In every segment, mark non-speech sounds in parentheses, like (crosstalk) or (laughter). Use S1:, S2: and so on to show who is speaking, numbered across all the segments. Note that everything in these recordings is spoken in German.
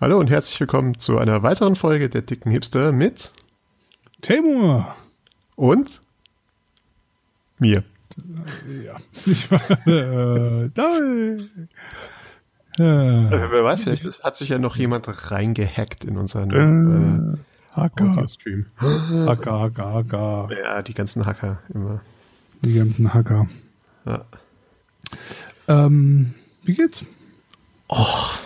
S1: Hallo und herzlich willkommen zu einer weiteren Folge der dicken Hipster mit
S2: Temur
S1: und mir.
S2: Ja, ich war äh, da.
S1: Äh, wer weiß, vielleicht ist, hat sich ja noch jemand reingehackt in unseren äh,
S2: Äh, Hacker,
S1: Stream.
S2: Hacker, Hacker, Hacker.
S1: Ja, die ganzen Hacker immer.
S2: Die ganzen Hacker.
S1: Ja.
S2: Ähm, wie geht's?
S1: Och.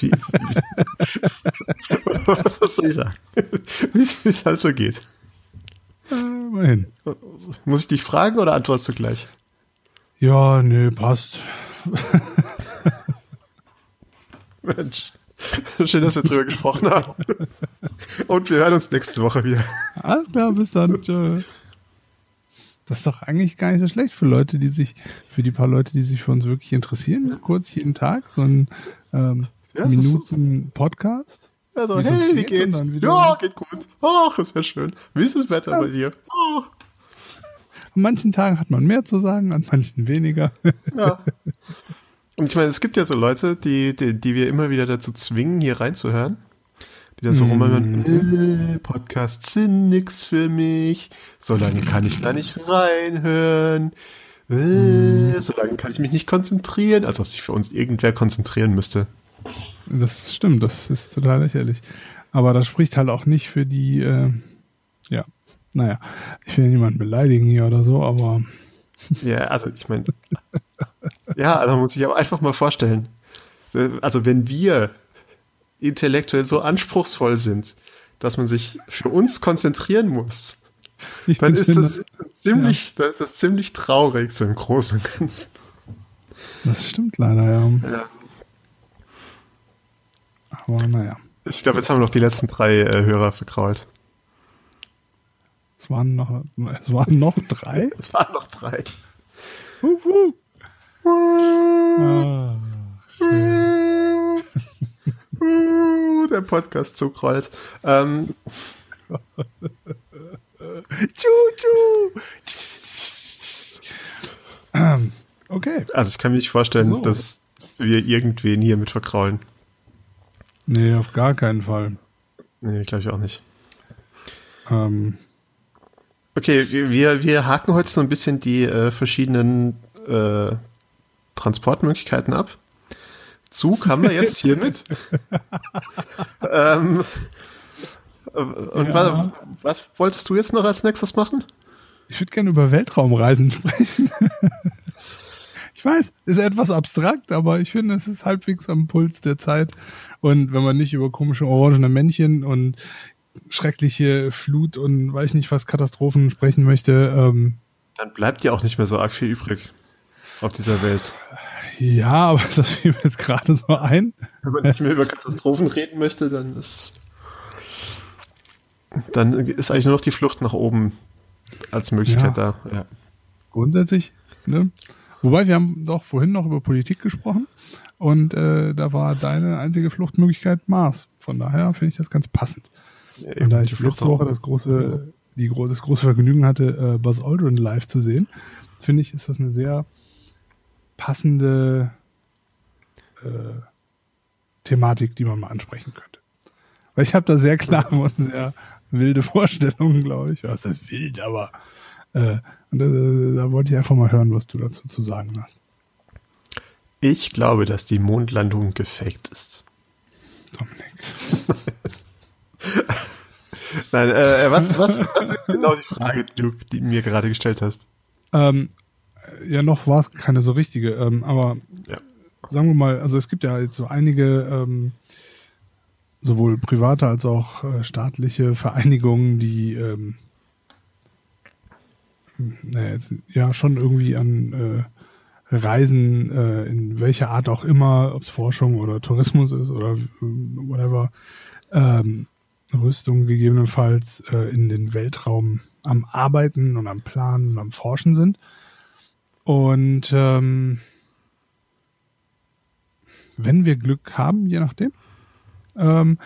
S1: Wie, (laughs) was soll ich sagen? Wie es halt so geht.
S2: Äh, mal hin.
S1: Muss ich dich fragen oder antwortest du gleich?
S2: Ja, nö, passt. (laughs)
S1: Mensch. Schön, dass wir drüber gesprochen haben. Und wir hören uns nächste Woche wieder.
S2: Alles klar, bis dann. (laughs) Tschö. Das ist doch eigentlich gar nicht so schlecht für Leute, die sich, für die paar Leute, die sich für uns wirklich interessieren. Kurz jeden Tag so ein ähm,
S1: Ja, das ist-
S2: Minuten Podcast.
S1: Also,
S2: Wie
S1: hey, wie geht's? Ja, geht gut. Ach, ist ja schön. Wie ist das Wetter bei dir? Oh,
S2: An manchen Tagen hat man mehr zu sagen, an manchen weniger.
S1: ja. Und ich meine, es gibt ja so Leute, die, die, die wir immer wieder dazu zwingen, hier reinzuhören. Die da so
S2: Mm.
S1: rumhören, äh, Podcasts sind nix für mich. So lange kann ich da nicht reinhören. Äh, so lange kann ich mich nicht konzentrieren, als ob sich für uns irgendwer konzentrieren müsste.
S2: Das stimmt, das ist total lächerlich. Aber das spricht halt auch nicht für die, äh, ja, naja, ich will niemanden beleidigen hier oder so, aber
S1: Ja, also ich meine, ja, also muss ich aber einfach mal vorstellen. Also wenn wir intellektuell so anspruchsvoll sind, dass man sich für uns konzentrieren muss,
S2: ich
S1: dann ist das ziemlich, dann ist das ziemlich traurig so im Großen und Ganzen.
S2: Das stimmt leider, ja.
S1: Ja.
S2: Aber naja,
S1: Ich glaube, jetzt haben wir noch die letzten drei äh, Hörer verkrault.
S2: es waren noch, es waren noch drei. (laughs)
S1: Es waren noch drei.
S2: Hup, hup. Ah, schön.
S1: Uh, (laughs) Der Podcast zugrollt. Ähm,
S2: Tschu, tschu. Ähm, okay.
S1: also ich kann mir nicht vorstellen,
S2: So.
S1: dass wir irgendwen hier mit verkraulen.
S2: Nee, auf gar keinen Fall.
S1: Nee, glaube ich auch nicht.
S2: Ähm,
S1: Okay, wir, wir, haken heute so ein bisschen die äh, verschiedenen äh, Transportmöglichkeiten ab. Zug haben wir jetzt hiermit. (laughs) ähm, äh, und
S2: Ja.
S1: wa- was wolltest du jetzt noch als nächstes machen?
S2: Ich würde gerne über Weltraumreisen (laughs) sprechen. Ich weiß, ist etwas abstrakt, aber ich finde, es ist halbwegs am Puls der Zeit. Und wenn man nicht über komische orangene Männchen und schreckliche Flut und weiß ich nicht was Katastrophen sprechen möchte, ähm,
S1: Dann bleibt ja auch nicht mehr so arg viel übrig auf dieser Welt.
S2: ja, aber (laughs) das fiel mir jetzt gerade so ein.
S1: Wenn man nicht mehr über Katastrophen reden möchte, dann ist dann ist eigentlich nur noch die Flucht nach oben als Möglichkeit
S2: Ja.
S1: da. Ja.
S2: Grundsätzlich, ne? Wobei wir haben doch vorhin noch über Politik gesprochen und äh, da war deine einzige Fluchtmöglichkeit Mars. Von daher finde ich das ganz passend. Und da ich letzte Woche das große, die, das große Vergnügen hatte, äh, Buzz Aldrin live zu sehen, finde ich, ist das eine sehr passende äh, Thematik, die man mal ansprechen könnte. Weil ich habe da sehr klare und sehr wilde Vorstellungen, glaube ich. Ja, es ist wild, aber äh, und, äh, da wollte ich einfach mal hören, was du dazu zu sagen hast.
S1: Ich glaube, dass die Mondlandung gefaked ist.
S2: Dominik. (laughs)
S1: Nein, äh, was, was, was ist genau die Frage, die du mir gerade gestellt hast?
S2: Ähm, ja, noch war es keine so richtige, ähm, aber
S1: Ja.
S2: sagen wir mal, also es gibt ja jetzt so einige ähm, sowohl private als auch äh, staatliche Vereinigungen, die ähm, naja, jetzt, ja schon irgendwie an äh, Reisen äh, in welcher Art auch immer, ob es Forschung oder Tourismus ist oder äh, whatever, ähm, Rüstung gegebenenfalls äh, in den Weltraum am Arbeiten und am Planen und am Forschen sind. Und ähm, wenn wir Glück haben, je nachdem, ähm,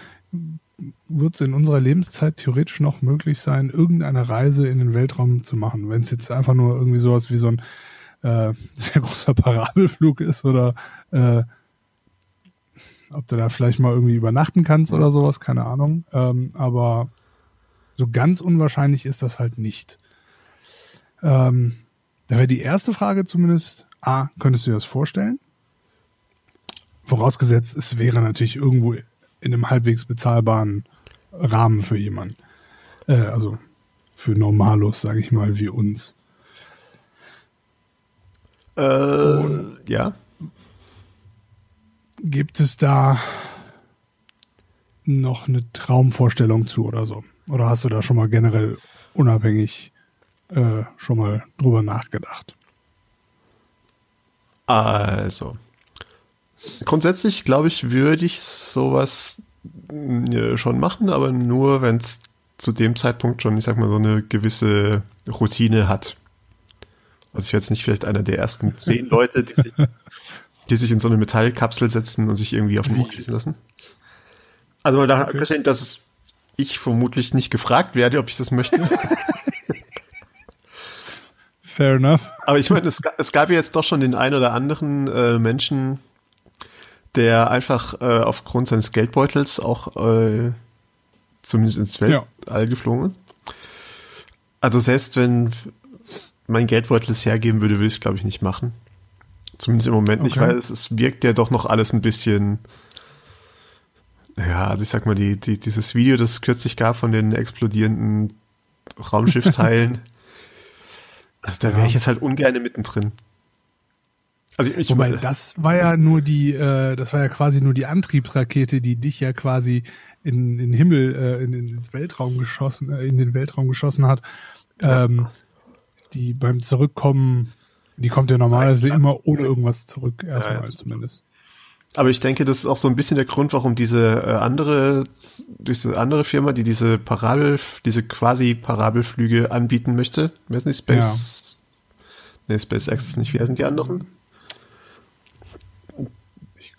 S2: wird es in unserer Lebenszeit theoretisch noch möglich sein, irgendeine Reise in den Weltraum zu machen. Wenn es jetzt einfach nur irgendwie sowas wie so ein äh, (laughs) sehr großer Parabelflug ist oder äh, ob du da vielleicht mal irgendwie übernachten kannst oder sowas, keine Ahnung. Ähm, aber so ganz unwahrscheinlich ist das halt nicht. Ähm, da wäre die erste Frage zumindest, A, könntest du dir das vorstellen? Vorausgesetzt, es wäre natürlich irgendwo in einem halbwegs bezahlbaren Rahmen für jemanden. Äh, also für Normalos, sage ich mal, wie uns.
S1: Äh, ja.
S2: Gibt es da noch eine Traumvorstellung zu oder so? Oder hast du da schon mal generell unabhängig äh, schon mal drüber nachgedacht?
S1: Also, grundsätzlich glaube ich, würde ich sowas äh, schon machen, aber nur, wenn es zu dem Zeitpunkt schon, ich sag mal, so eine gewisse Routine hat. Also ich werde jetzt nicht vielleicht einer der ersten zehn Leute, die sich, (laughs) die sich in so eine Metallkapsel setzen und sich irgendwie auf den Mond schießen lassen. Also mal da okay. dass ich vermutlich nicht gefragt werde, ob ich das möchte. (laughs)
S2: Fair enough.
S1: Aber ich meine, es, es, gab ja jetzt doch schon den einen oder anderen äh, Menschen, der einfach äh, aufgrund seines Geldbeutels auch äh, zumindest ins Weltall ja. geflogen ist. Also selbst wenn mein Geldbeutel es hergeben würde, würde ich es, glaube ich, nicht machen. Zumindest im Moment okay. nicht, weil es, es wirkt ja doch noch alles ein bisschen ja, also ich sag mal, die, die, dieses Video, das es kürzlich gab von den explodierenden Raumschiffteilen, (laughs) also da wäre ich jetzt halt ungern mittendrin.
S2: Also ich, Wobei, meine, das war ja nur die, äh, das war ja quasi nur die Antriebsrakete, die dich ja quasi in, in den Himmel, äh, in, in Weltraum geschossen, äh, in den Weltraum geschossen hat. Ähm, die beim Zurückkommen, die kommt ja normalerweise immer ohne irgendwas zurück, erstmal ja, zumindest.
S1: Aber ich denke, das ist auch so ein bisschen der Grund, warum diese äh, andere, diese andere Firma, die diese Parabel, diese quasi Parabelflüge anbieten möchte. Wer ist nicht Space? Ja. Nee, SpaceX ist nicht. Wer sind die anderen?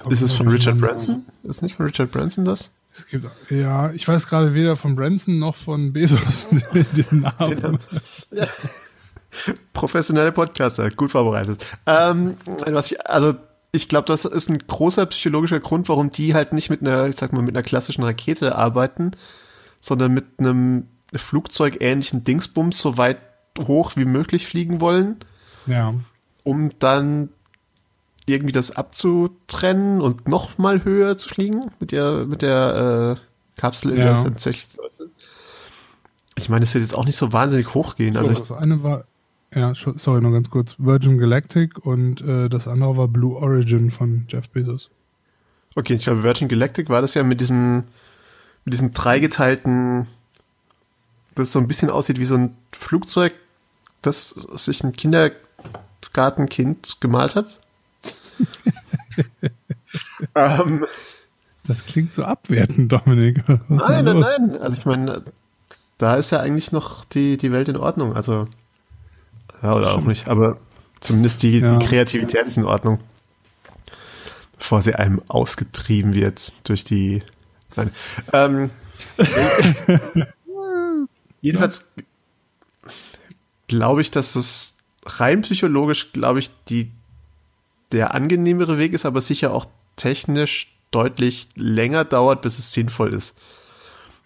S1: Ist es von Richard Branson? Ist es nicht von Richard Branson das?
S2: Gibt, ja, ich weiß gerade weder von Branson noch von Bezos (laughs) den Namen.
S1: Ja. Professionelle Podcaster, gut vorbereitet. Ähm, was ich, also ich glaube, das ist ein großer psychologischer Grund, warum die halt nicht mit einer, ich sag mal, mit einer klassischen Rakete arbeiten, sondern mit einem Flugzeugähnlichen Dingsbums so weit hoch wie möglich fliegen wollen.
S2: Ja.
S1: Um dann irgendwie das abzutrennen und noch mal höher zu fliegen mit der, mit der äh, Kapsel in ja. der tatsächlich. Ich meine, es wird jetzt auch nicht so wahnsinnig hochgehen.
S2: So,
S1: also,
S2: also eine war ja, sorry, noch ganz kurz. Virgin Galactic und äh, das andere war Blue Origin von Jeff Bezos.
S1: Okay, ich glaube, Virgin Galactic war das ja mit diesem, mit diesem dreigeteilten, das so ein bisschen aussieht wie so ein Flugzeug, das sich ein Kindergartenkind gemalt hat.
S2: Ähm, das klingt so abwertend, Dominik.
S1: nein, nein, nein. Also ich meine, da ist ja eigentlich noch die, die Welt in Ordnung. Also ja, oder auch nicht. Aber zumindest die, ja. die Kreativität ist in Ordnung. Bevor sie einem ausgetrieben wird durch die. Nein. Ähm, (laughs) jedenfalls glaube ich, dass es rein psychologisch, glaube ich, die, der angenehmere Weg ist, aber sicher auch technisch deutlich länger dauert, bis es sinnvoll ist.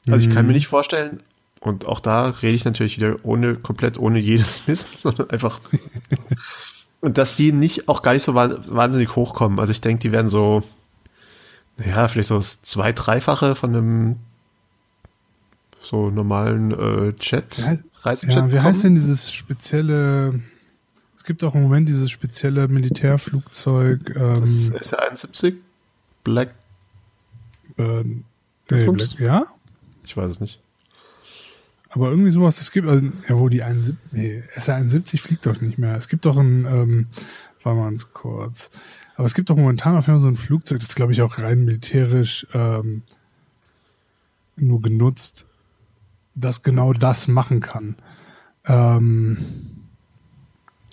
S1: Also ich kann mir mhm. nicht vorstellen, und auch da rede ich natürlich wieder ohne, komplett ohne jedes (laughs) Wissen, sondern einfach. und dass die nicht, auch gar nicht so wahnsinnig hochkommen. Also ich denke, die werden so, naja, vielleicht so das zwei-, dreifache von einem so normalen äh, Chat,
S2: ja, Reisechat. Ja, wie heißt denn dieses spezielle, gibt auch im Moment dieses spezielle Militärflugzeug.
S1: Ähm, das SR-71? Black.
S2: Äh, nee, Black, ja?
S1: Ich weiß es nicht.
S2: Aber irgendwie sowas, es gibt, also, ja, wo die 71, nee, SR-71 fliegt doch nicht mehr. Es gibt doch ein, ähm, war mal ganz kurz. Aber es gibt doch momentan auf jeden Fall so ein Flugzeug, das glaube ich auch rein militärisch ähm, nur genutzt, das genau das machen kann. Ähm,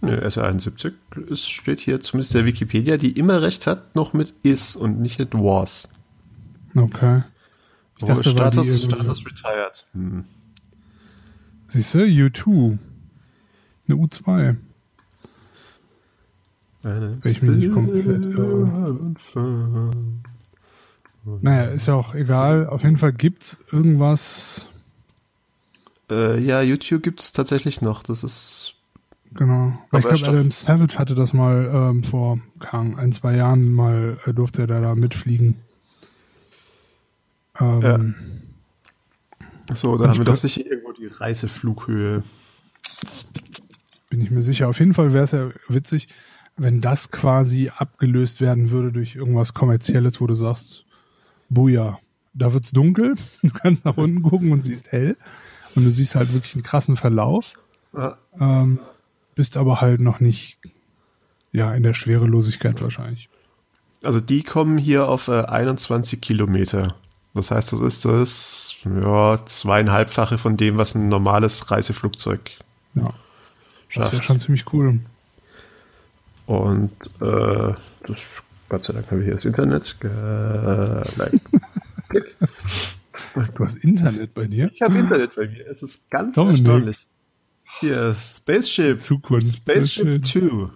S1: ja, SR-71 es steht hier zumindest der Wikipedia, die immer recht hat, noch mit is und nicht mit was.
S2: Okay.
S1: Ich dachte, oh, Status, Status retired. Hm.
S2: Siehst du, U2. Eine U2.
S1: Eine ich mich nicht komplett irre.
S2: Naja, ist ja auch egal. Auf jeden Fall gibt's irgendwas.
S1: Äh, ja, YouTube gibt es tatsächlich noch. Das ist.
S2: Genau. Weil ich
S1: Aber
S2: glaube, Adam Savage hatte das mal ähm, vor Ahnung, ein, zwei Jahren mal, äh, durfte er da, da mitfliegen. Ähm,
S1: So, da
S2: Ich
S1: haben wir doch sicher irgendwo die Reiseflughöhe.
S2: Bin ich mir sicher. Auf jeden Fall wäre es ja witzig, wenn das quasi abgelöst werden würde durch irgendwas Kommerzielles, wo du sagst, Buja, da wird's dunkel, (laughs) du kannst nach unten gucken und siehst hell und du siehst halt wirklich einen krassen Verlauf,
S1: Ah,
S2: ähm, bist aber halt noch nicht ja in der Schwerelosigkeit wahrscheinlich.
S1: Also die kommen hier auf äh, 21 Kilometer. Das heißt, das ist das ja, zweieinhalbfache von dem, was ein normales Reiseflugzeug
S2: Ja, das wäre
S1: schafft.
S2: schon ziemlich cool.
S1: Und äh, das, Gott sei Dank haben wir hier das Internet. Klick. (laughs)
S2: Du hast Internet bei dir?
S1: ich habe Internet bei mir. Es ist ganz
S2: Dominik.
S1: erstaunlich. Hier, Spaceship.
S2: Zukunft.
S1: Spaceship
S2: Sehr
S1: 2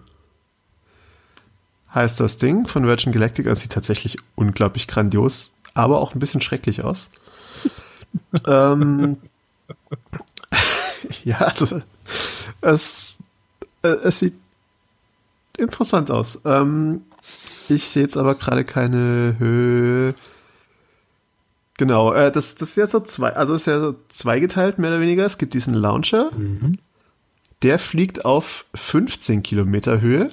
S1: heißt das Ding von Virgin Galactic. Das sieht tatsächlich unglaublich grandios, aber auch ein bisschen schrecklich aus. (laughs) ähm, (laughs) ja, also es, äh, es sieht interessant aus. Ähm, ich sehe jetzt aber gerade keine Höhe. Genau, äh, das, das ist ja so zwei, also ist ja so zweigeteilt, mehr oder weniger. Es gibt diesen Launcher,
S2: Mhm.
S1: Der fliegt auf 15 Kilometer Höhe.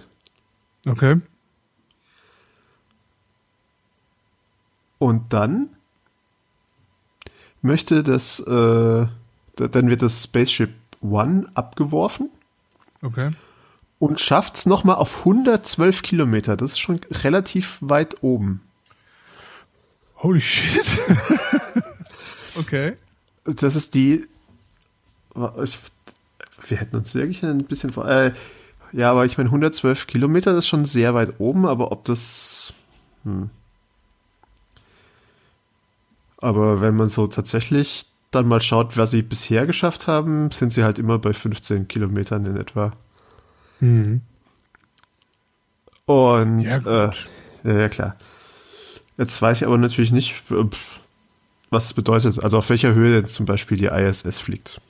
S2: Okay.
S1: Und dann möchte das, äh, da- dann wird das Spaceship One abgeworfen
S2: Okay.
S1: und schafft es nochmal auf 112 Kilometer. Das ist schon relativ weit oben.
S2: Holy shit. (laughs) okay.
S1: Das ist die. Ich, wir hätten uns wirklich ein bisschen vor. Äh, ja, aber ich meine, 112 Kilometer ist schon sehr weit oben, aber ob das. Hm. Aber wenn man so tatsächlich dann mal schaut, was sie bisher geschafft haben, sind sie halt immer bei 15 Kilometern in etwa.
S2: Mhm.
S1: Und
S2: Ja,
S1: äh, ja, klar. Jetzt weiß ich aber natürlich nicht, was es bedeutet. Also auf welcher Höhe denn zum Beispiel die ISS fliegt.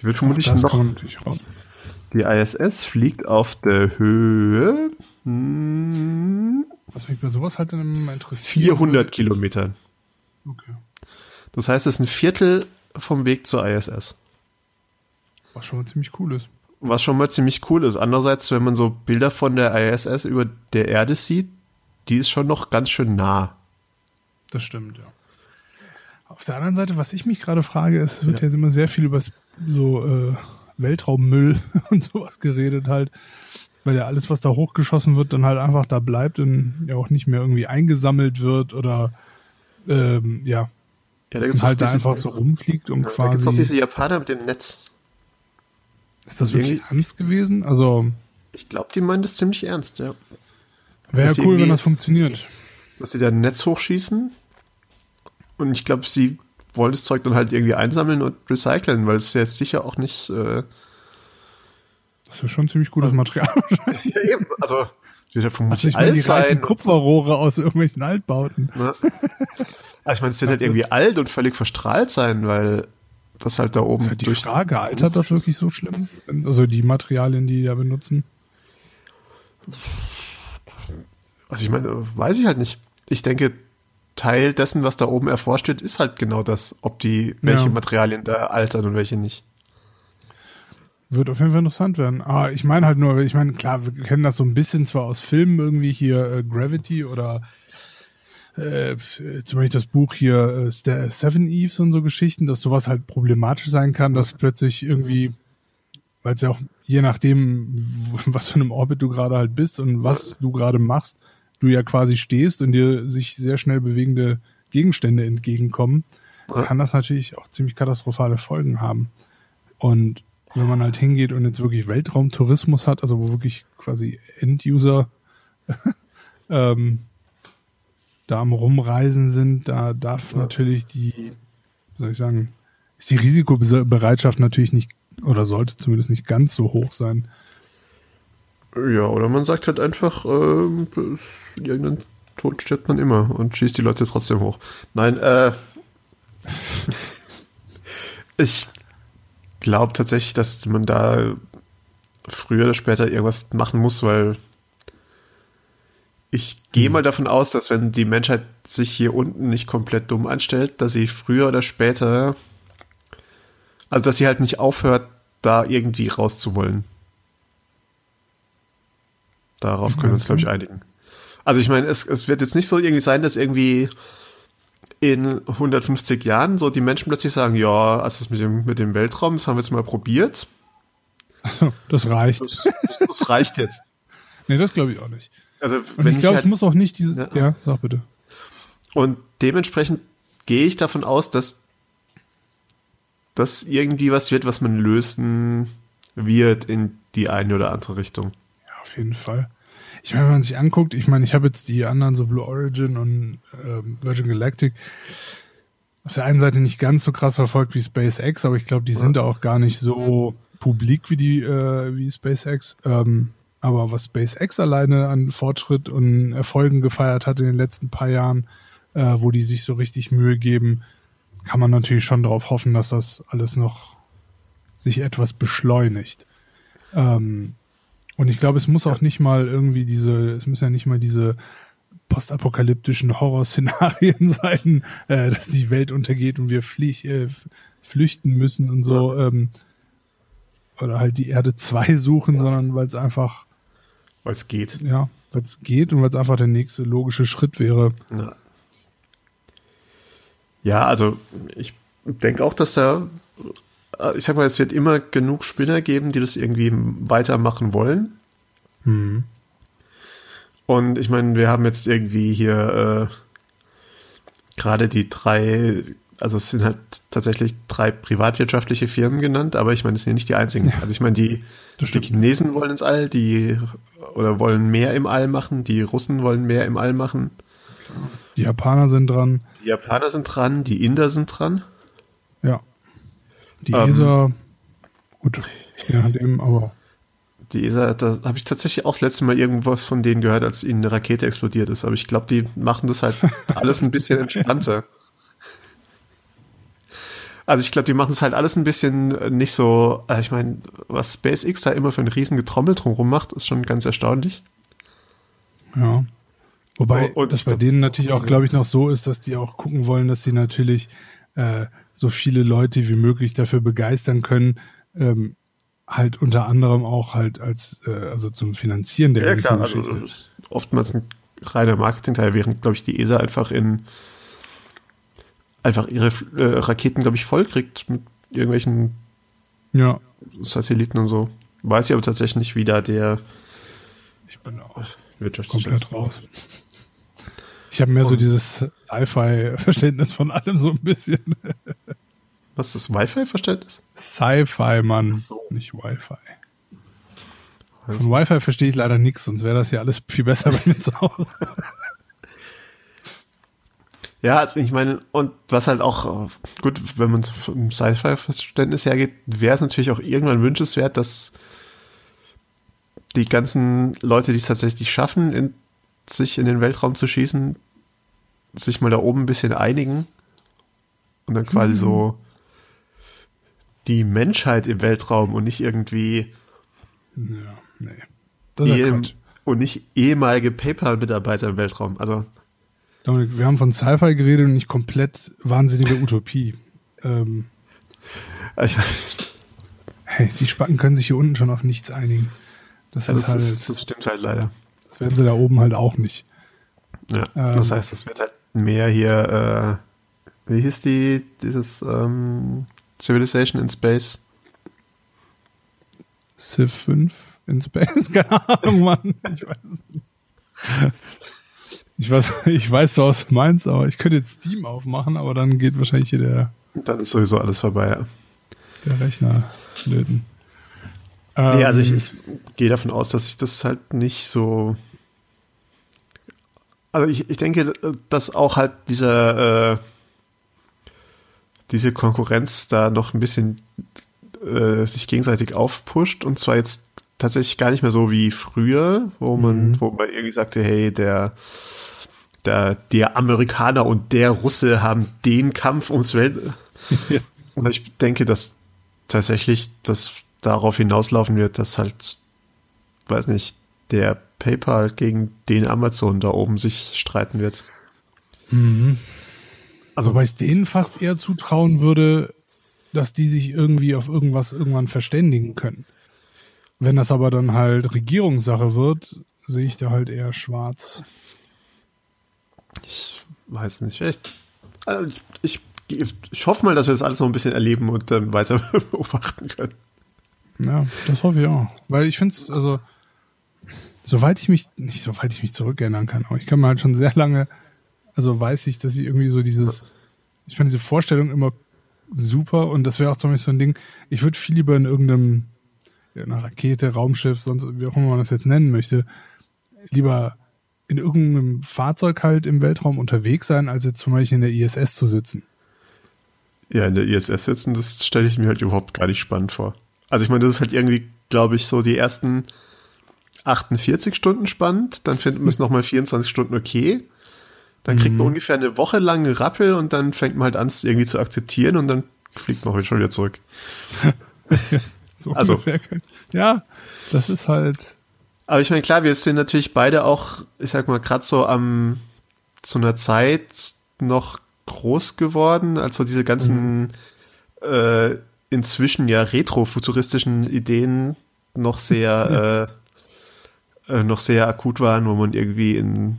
S1: Die wird vermutlich noch. Die ISS fliegt auf der Höhe hm,
S2: Was mich bei sowas halt dann immer interessiert.
S1: 400 Kilometern.
S2: Okay.
S1: Das heißt, es ist ein Viertel vom Weg zur ISS.
S2: Was schon mal ziemlich cool ist.
S1: Was schon mal ziemlich cool ist. Andererseits, wenn man so Bilder von der ISS über der Erde sieht, die ist schon noch ganz schön nah.
S2: Das stimmt, ja. Auf der anderen Seite, was ich mich gerade frage, ist, es wird
S1: Ja.
S2: ja, immer sehr viel über so äh, Weltraummüll (laughs) und sowas geredet halt, weil ja alles, was da hochgeschossen wird, dann halt einfach da bleibt und ja auch nicht mehr irgendwie eingesammelt wird oder ähm, ja,
S1: Ja, da
S2: und halt da einfach so rumfliegt und
S1: Da gibt es doch
S2: quasi.
S1: diese Japaner mit dem Netz.
S2: Ist das wirklich ernst gewesen? Also
S1: Ich glaube, die meinen das ziemlich ernst, ja.
S2: wäre ja cool, wenn das funktioniert.
S1: Dass sie da ein Netz hochschießen. Und ich glaube, sie wollen das Zeug dann halt irgendwie einsammeln und recyceln, weil es ja jetzt sicher auch nicht. Äh,
S2: Das ist schon ziemlich gutes Material. (laughs)
S1: ja, eben. Also, wird ja
S2: Also
S1: vermutlich
S2: ich meine, die
S1: alt
S2: reißen
S1: sein.
S2: Kupferrohre aus irgendwelchen Altbauten.
S1: Ne? Also, ich meine, es wird halt irgendwie alt und völlig verstrahlt sein, weil das halt da oben
S2: Das ist halt die. Frage, altert das wirklich so schlimm? Also die Materialien, die die da benutzen?
S1: Also, ich meine, weiß ich halt nicht. Ich denke, Teil dessen, was da oben erforscht wird, ist halt genau das, ob die, welche
S2: Ja.
S1: Materialien da altern und welche nicht.
S2: Wird auf jeden Fall interessant werden. Ah, ich meine halt nur, ich meine, klar, wir kennen das so ein bisschen zwar aus Filmen irgendwie hier äh, Gravity oder äh, zum Beispiel das Buch hier äh, Seven Eves und so Geschichten, dass sowas halt problematisch sein kann, dass plötzlich irgendwie, weil es ja auch je nachdem, (laughs) was für einem Orbit du gerade halt bist und was du gerade machst, du ja quasi stehst und dir sich sehr schnell bewegende Gegenstände entgegenkommen,
S1: Ja.
S2: kann das natürlich auch ziemlich katastrophale Folgen haben. Und wenn man halt hingeht und jetzt wirklich Weltraumtourismus hat, also wo wirklich quasi End-User (laughs) ähm, da am Rumreisen sind, da darf natürlich die, soll ich sagen, ist die Risikobereitschaft natürlich nicht oder sollte zumindest nicht ganz so hoch sein.
S1: Ja, oder man sagt halt einfach, ähm, irgendein tot stirbt man immer und schießt die Leute trotzdem hoch. Nein, äh, (laughs) ich glaube tatsächlich, dass man da früher oder später irgendwas machen muss, weil ich gehe hm. mal davon aus, dass wenn die Menschheit sich hier unten nicht komplett dumm anstellt, dass sie früher oder später, also dass sie halt nicht aufhört, da irgendwie rauszuwollen. Darauf können wir uns, glaube ich, einigen. Also ich meine, es, es wird jetzt nicht so irgendwie sein, dass irgendwie in 150 Jahren so die Menschen plötzlich sagen, ja, also das mit dem, mit dem Weltraum, das haben wir jetzt mal probiert.
S2: Das reicht.
S1: Das, das reicht jetzt. (laughs)
S2: nee, das glaube ich auch nicht.
S1: Also,
S2: Und ich glaube, halt, es muss auch nicht diese. Ja. ja, sag bitte.
S1: Und dementsprechend gehe ich davon aus, dass das irgendwie was wird, was man lösen wird in die eine oder andere Richtung.
S2: Auf jeden Fall. Ich meine, wenn man sich anguckt, ich meine, ich habe jetzt die anderen, so Blue Origin und ähm, Virgin Galactic, auf der einen Seite nicht ganz so krass verfolgt wie SpaceX, aber ich glaube, die sind da auch gar nicht so publik wie die äh, wie SpaceX. Ähm, aber was SpaceX alleine an Fortschritt und Erfolgen gefeiert hat in den letzten paar Jahren, äh, wo die sich so richtig Mühe geben, kann man natürlich schon darauf hoffen, dass das alles noch sich etwas beschleunigt. Ähm, und ich glaube, es muss auch nicht mal irgendwie diese, es müssen ja nicht mal diese postapokalyptischen Horrorszenarien (laughs) sein, äh, dass die Welt untergeht und wir flieh, äh, flüchten müssen und so. Ähm, oder halt die Erde 2 suchen, ja. sondern weil es einfach
S1: weil es geht.
S2: Ja, weil es geht und weil es einfach der nächste logische Schritt wäre.
S1: Ja, ja also ich denke auch, dass da, ich sag mal, es wird immer genug Spinner geben, die das irgendwie weitermachen wollen. Mhm. Und ich meine, wir haben jetzt irgendwie hier äh, gerade die drei also es sind halt tatsächlich drei privatwirtschaftliche Firmen genannt, aber ich meine, das sind ja nicht die einzigen. Ja, also ich meine, die, die Chinesen wollen ins All, die oder wollen mehr im All machen, die Russen wollen mehr im All machen.
S2: Die Japaner sind dran.
S1: Die Japaner sind dran, die Inder sind dran.
S2: Ja. Die ähm, ESA, gut, je nachdem, aber.
S1: Die ESA, da habe ich tatsächlich auch das letzte Mal irgendwas von denen gehört, als ihnen eine Rakete explodiert ist. Aber ich glaube, die machen das halt (laughs) alles ein bisschen entspannter. Also ich glaube, die machen es halt alles ein bisschen äh, nicht so, also ich meine, was SpaceX da immer für einen riesen Getrommel drumherum macht, ist schon ganz erstaunlich.
S2: Ja. Wobei oh, und das bei denen natürlich auch, glaube ich, noch so ist, dass die auch gucken wollen, dass sie natürlich äh, so viele Leute wie möglich dafür begeistern können, ähm, halt unter anderem auch halt als, äh, also zum Finanzieren der
S1: ja, ganzen klar, Geschichte. Also oftmals ein reiner Marketingteil, während, glaube ich, die ESA einfach in einfach ihre äh, Raketen, glaube ich, voll kriegt mit irgendwelchen
S2: ja.
S1: Satelliten und so. Weiß ich aber tatsächlich nicht, wie da der
S2: ich bin auch komplett raus. Ich habe mehr und so dieses Sci-Fi-Verständnis von allem so ein bisschen. (laughs)
S1: Was ist das Wi-Fi-Verständnis?
S2: Sci-Fi, Mann. So. Nicht Wi-Fi. Von Wi-Fi verstehe ich leider nichts, sonst wäre das hier alles viel besser bei mir zu Hause. (laughs)
S1: Ja, also ich meine, und was halt auch, gut, wenn man vom Sci-Fi-Verständnis hergeht, wäre es natürlich auch irgendwann wünschenswert, dass die ganzen Leute, die es tatsächlich schaffen, in, sich in den Weltraum zu schießen, sich mal da oben ein bisschen einigen und dann quasi mhm. so die Menschheit im Weltraum und nicht irgendwie
S2: ja, nee.
S1: Das ist ja und nicht ehemalige PayPal-Mitarbeiter im Weltraum. Also
S2: Dominik, wir haben von Sci-Fi geredet und nicht komplett wahnsinnige Utopie. (laughs) ähm, hey, die Spacken können sich hier unten schon auf nichts einigen.
S1: Das, ja, das, halt, ist, das stimmt halt leider.
S2: Das werden sie da oben halt auch nicht.
S1: Ja, ähm, das heißt, es wird halt mehr hier, äh, wie hieß die, dieses ähm, Civilization in Space?
S2: Civ 5 in Space? (laughs) Keine Ahnung, Mann. Ich weiß es nicht. Ich weiß, ich weiß so was du meinst, aber ich könnte jetzt Steam aufmachen, aber dann geht wahrscheinlich hier der.
S1: Dann ist sowieso alles vorbei, ja.
S2: Der Rechner löten.
S1: Nee, also ich, ähm, ich gehe davon aus, dass ich das halt nicht so. Also ich, ich denke, dass auch halt dieser äh, diese Konkurrenz da noch ein bisschen äh, sich gegenseitig aufpusht und zwar jetzt tatsächlich gar nicht mehr so wie früher, wo man, mhm. wo man irgendwie sagte, hey, der der, der Amerikaner und der Russe haben den Kampf ums Welt. (laughs) und ich denke, dass tatsächlich das darauf hinauslaufen wird, dass halt, weiß nicht, der PayPal gegen den Amazon da oben sich streiten wird.
S2: Mhm. Also, weil ich denen fast eher zutrauen würde, dass die sich irgendwie auf irgendwas irgendwann verständigen können. Wenn das aber dann halt Regierungssache wird, sehe ich da halt eher schwarz.
S1: Ich weiß nicht. Ich, also ich, ich, ich, hoffe mal, dass wir das alles noch ein bisschen erleben und ähm, weiter (laughs) beobachten können.
S2: Ja, das hoffe ich auch. Weil ich finde es, also, soweit ich mich, nicht soweit ich mich zurückerinnern kann, aber ich kann mir halt schon sehr lange, also weiß ich, dass ich irgendwie so dieses, ich fand diese Vorstellung immer super und das wäre auch zum Beispiel so ein Ding, ich würde viel lieber in irgendeinem, in einer Rakete, Raumschiff, sonst wie auch immer man das jetzt nennen möchte, lieber in irgendeinem Fahrzeug halt im Weltraum unterwegs sein, als jetzt zum Beispiel in der ISS zu sitzen.
S1: Ja, in der ISS sitzen, das stelle ich mir halt überhaupt gar nicht spannend vor. Also ich meine, das ist halt irgendwie, glaube ich, so die ersten 48 Stunden spannend, dann finden wir es nochmal 24 Stunden okay. Dann kriegt man mhm. ungefähr eine Woche lang Rappel und dann fängt man halt an, es irgendwie zu akzeptieren und dann fliegt man schon wieder zurück. (laughs)
S2: so also, ja, das ist halt
S1: aber ich meine, klar, wir sind natürlich beide auch, ich sag mal, gerade so am zu einer Zeit noch groß geworden, also diese ganzen mhm. äh, inzwischen ja retrofuturistischen Ideen noch sehr äh, äh, noch sehr akut waren, wo man irgendwie in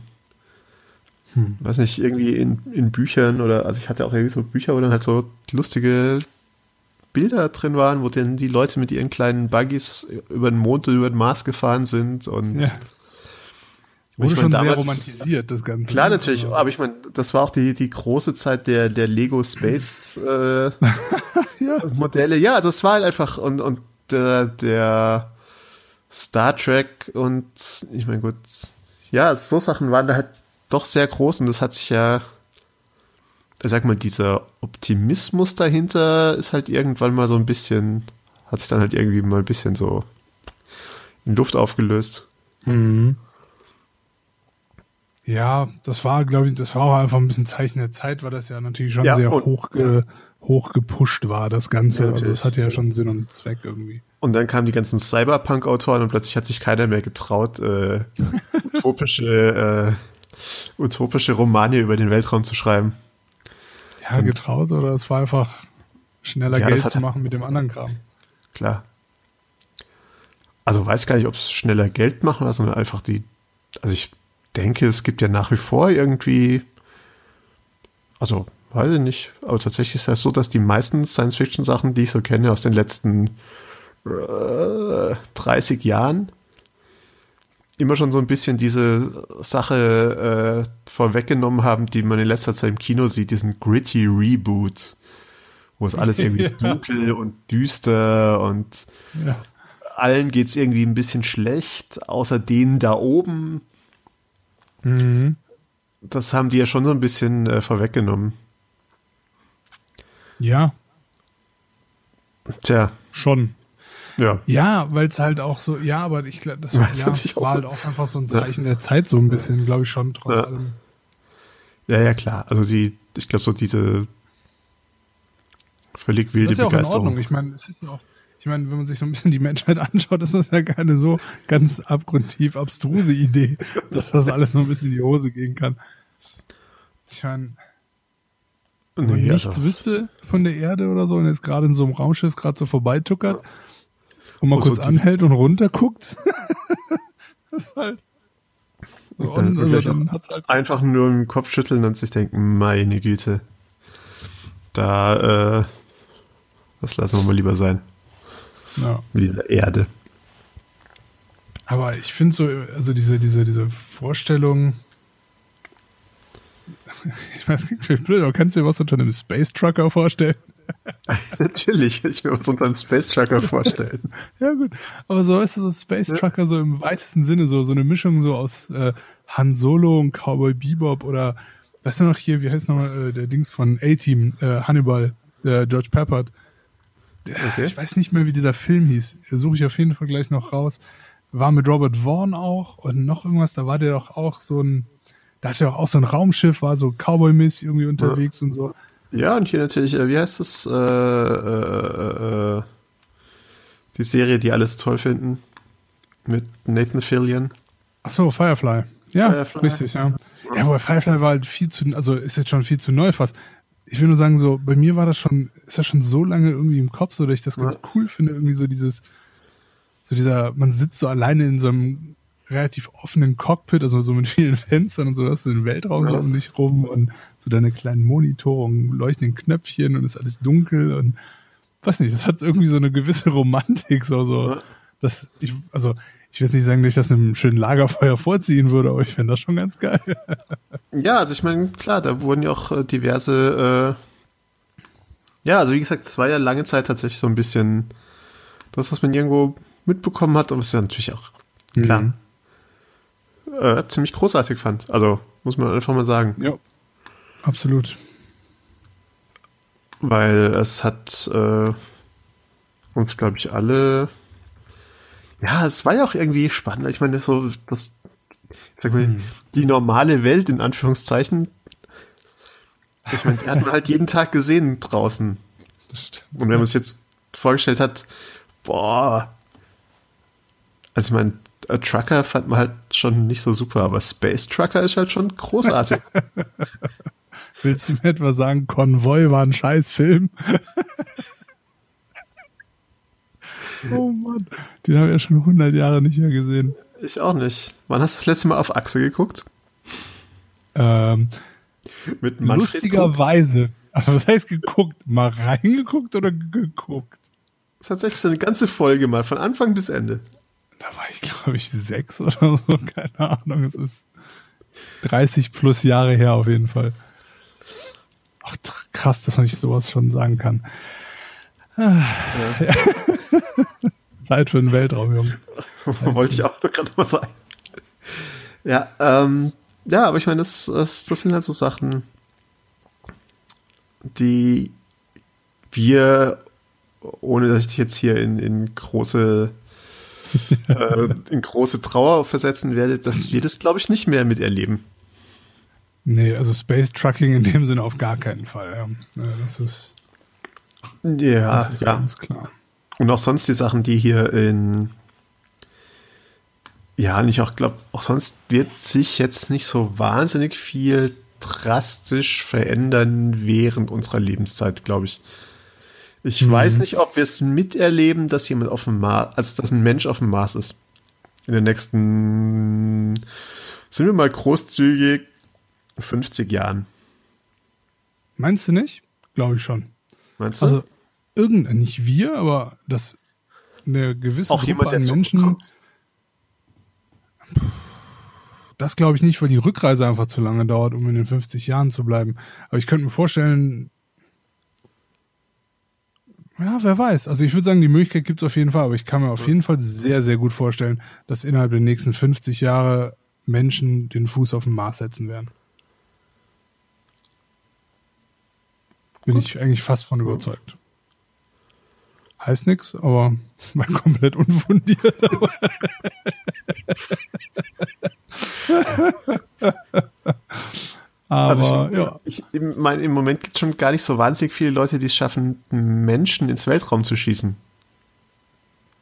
S1: hm. weiß nicht, irgendwie in, in Büchern oder also ich hatte auch irgendwie so Bücher, wo dann halt so lustige Bilder drin waren, wo dann die Leute mit ihren kleinen Buggies über den Mond und über den Mars gefahren sind und ja.
S2: Wurde schon damals, sehr romantisiert, das Ganze.
S1: Klar, natürlich, aber ich meine, das war auch die, die große Zeit der, der Lego Space äh, (laughs) ja. Modelle. Ja, also es war halt einfach und, und der, der Star Trek und ich meine, gut, ja, so Sachen waren da halt doch sehr groß und das hat sich ja sag mal, dieser Optimismus dahinter ist halt irgendwann mal so ein bisschen, hat sich dann halt irgendwie mal ein bisschen so in Luft aufgelöst. Mhm.
S2: Ja, das war, glaube ich, das war auch einfach ein bisschen Zeichen der Zeit, weil das ja natürlich schon ja, sehr hoch, ge, hoch gepusht war, das Ganze. Ja, also es hatte ja schon Sinn und Zweck irgendwie.
S1: Und dann kamen die ganzen Cyberpunk-Autoren und plötzlich hat sich keiner mehr getraut, äh, (laughs) utopische, äh, utopische Romane über den Weltraum zu schreiben.
S2: Ja, getraut oder es war einfach schneller ja, Geld zu machen mit dem anderen Kram.
S1: Klar. Also weiß gar nicht, ob es schneller Geld machen war, sondern einfach die. Also ich denke, es gibt ja nach wie vor irgendwie. Also weiß ich nicht, aber tatsächlich ist das so, dass die meisten Science-Fiction-Sachen, die ich so kenne aus den letzten äh, 30 Jahren, immer schon so ein bisschen diese Sache äh, vorweggenommen haben, die man in letzter Zeit im Kino sieht, diesen gritty Reboot, wo es alles irgendwie (laughs) ja. dunkel und düster und ja. allen geht es irgendwie ein bisschen schlecht, außer denen da oben. Mhm. Das haben die ja schon so ein bisschen äh, vorweggenommen.
S2: Ja.
S1: Tja.
S2: Schon.
S1: Ja,
S2: ja weil es halt auch so, ja, aber ich glaube, das, ja, war halt auch einfach so ein Zeichen ja. der Zeit, so ein bisschen, glaube ich schon, trotz
S1: ja.
S2: allem.
S1: Ja, ja, klar. Also die, ich glaube, so diese völlig wilde das ist ja auch in Ordnung.
S2: Ich meine, es ist ja auch, ich meine, wenn man sich so ein bisschen die Menschheit (laughs) anschaut, ist das ja keine so ganz abgrundtief abstruse Idee, dass das alles so ein bisschen in die Hose gehen kann. Ich meine, nee, nichts also. wüsste von der Erde oder so und jetzt gerade in so einem Raumschiff gerade so vorbeituckert, und mal kurz so anhält und runterguckt. (laughs) das ist halt.
S1: So dann, also dann hat's halt einfach nur im Kopf schütteln und sich denken, meine Güte. Da, äh, das lassen wir mal lieber sein. Ja. Mit dieser Erde.
S2: Aber ich finde so, also diese, diese, diese Vorstellung, (laughs) ich weiß, klingt blöd, aber kannst du dir was unter einem Space Trucker vorstellen? (laughs)
S1: Natürlich, ich mir was unter einem Space Trucker vorstellen. (laughs)
S2: ja, gut. Aber so ist das Space Trucker ja. so im weitesten Sinne, so, so eine Mischung so aus äh, Han Solo und Cowboy Bebop oder, weißt du noch hier, wie heißt nochmal äh, der Dings von A-Team, äh, Hannibal, äh, George Peppard. Okay. Ich weiß nicht mehr, wie dieser Film hieß. Suche ich auf jeden Fall gleich noch raus. War mit Robert Vaughn auch und noch irgendwas, da war der doch auch so ein, Da hatte er auch so ein Raumschiff, war so Cowboy-mäßig irgendwie unterwegs ja. und so.
S1: Ja, und hier natürlich, äh, wie heißt das? Äh, äh, äh, die Serie, die alles toll finden. Mit Nathan Fillion.
S2: Ach so, Firefly. Ja, Firefly. richtig, ja. Ja, aber Firefly war halt viel zu, also ist jetzt schon viel zu neu fast. Ich will nur sagen, so, bei mir war das schon, ist das schon so lange irgendwie im Kopf, so dass ich das ganz ja. cool finde, irgendwie so dieses, so dieser, man sitzt so alleine in so einem relativ offenen Cockpit, also so mit vielen (laughs) Fenstern und so, hast du den Weltraum so um dich rum und so deine kleinen Monitore und leuchtenden Knöpfchen und ist alles dunkel und weiß nicht, das hat irgendwie so eine gewisse (laughs) Romantik, so, so. Das, ich, also, ich will jetzt nicht sagen, dass ich das einem schönen Lagerfeuer vorziehen würde, aber ich finde das schon ganz geil. (laughs)
S1: ja, also ich meine, klar, da wurden ja auch äh, diverse, äh, ja, also wie gesagt, es war ja lange Zeit tatsächlich so ein bisschen das, was man irgendwo mitbekommen hat, aber es ist ja natürlich auch, klar, mhm äh, ziemlich großartig fand. Also, muss man einfach mal sagen.
S2: Ja, absolut.
S1: Weil es hat äh, uns, glaube ich, alle. Ja, es war ja auch irgendwie spannend. Ich meine, so, das, sag mal, hm. die normale Welt in Anführungszeichen. Ich meine, die hat man halt jeden Tag gesehen draußen. Und wenn man es jetzt vorgestellt hat, boah. Also ich meine, Trucker fand man halt schon nicht so super, aber Space Trucker ist halt schon großartig. (laughs)
S2: Willst du mir etwa sagen, Konvoi war ein Scheißfilm? (laughs) oh Mann, den habe ich ja schon 100 Jahre nicht mehr gesehen.
S1: Ich auch nicht. Wann hast du das letzte Mal auf Achse geguckt?
S2: Ähm, Mit lustigerweise. Also was heißt geguckt? Mal reingeguckt oder geguckt?
S1: Tatsächlich so eine ganze Folge mal, von Anfang bis Ende
S2: da war ich, glaube ich, sechs oder so, keine Ahnung. Es ist 30 plus Jahre her auf jeden Fall. Ach, krass, dass man nicht sowas schon sagen kann. Ja. Ja. (laughs) Zeit für den Weltraum, Junge. (laughs)
S1: Wollte ich auch gerade mal sagen. Ja, ähm, ja, aber ich meine, das, das, das sind halt so Sachen, die wir, ohne dass ich dich jetzt hier in, in große (laughs) äh, in große Trauer versetzen werde, dass wir das, glaube ich, nicht mehr miterleben.
S2: Nee, also Space Trucking in dem Sinne auf gar keinen Fall. Ja. Das ist,
S1: ja, das ist ja. ganz klar. Und auch sonst die Sachen, die hier in ja, nicht auch glaube, auch sonst wird sich jetzt nicht so wahnsinnig viel drastisch verändern während unserer Lebenszeit, glaube ich. Ich mhm. weiß nicht, ob wir es miterleben, dass jemand auf dem Mars, als dass ein Mensch auf dem Mars ist. In den nächsten, sind wir mal großzügig, 50 Jahren.
S2: Meinst du nicht? Glaube ich schon.
S1: Meinst du?
S2: Also, irgendein, nicht wir, aber dass eine gewisse
S1: Auch Gruppe jemand,
S2: an Menschen. Das glaube ich nicht, weil die Rückreise einfach zu lange dauert, um in den 50 Jahren zu bleiben. Aber ich könnte mir vorstellen, ja, wer weiß. Also ich würde sagen, die Möglichkeit gibt es auf jeden Fall, aber ich kann mir auf jeden Fall sehr, sehr gut vorstellen, dass innerhalb der nächsten 50 Jahre Menschen den Fuß auf den Mars setzen werden. Bin gut. ich eigentlich fast von überzeugt. Heißt nichts, aber (laughs) war komplett unfundiert. (laughs)
S1: Aber also ich, ja. Ich, meine, im Moment gibt es schon gar nicht so wahnsinnig viele Leute, die es schaffen, Menschen ins Weltraum zu schießen.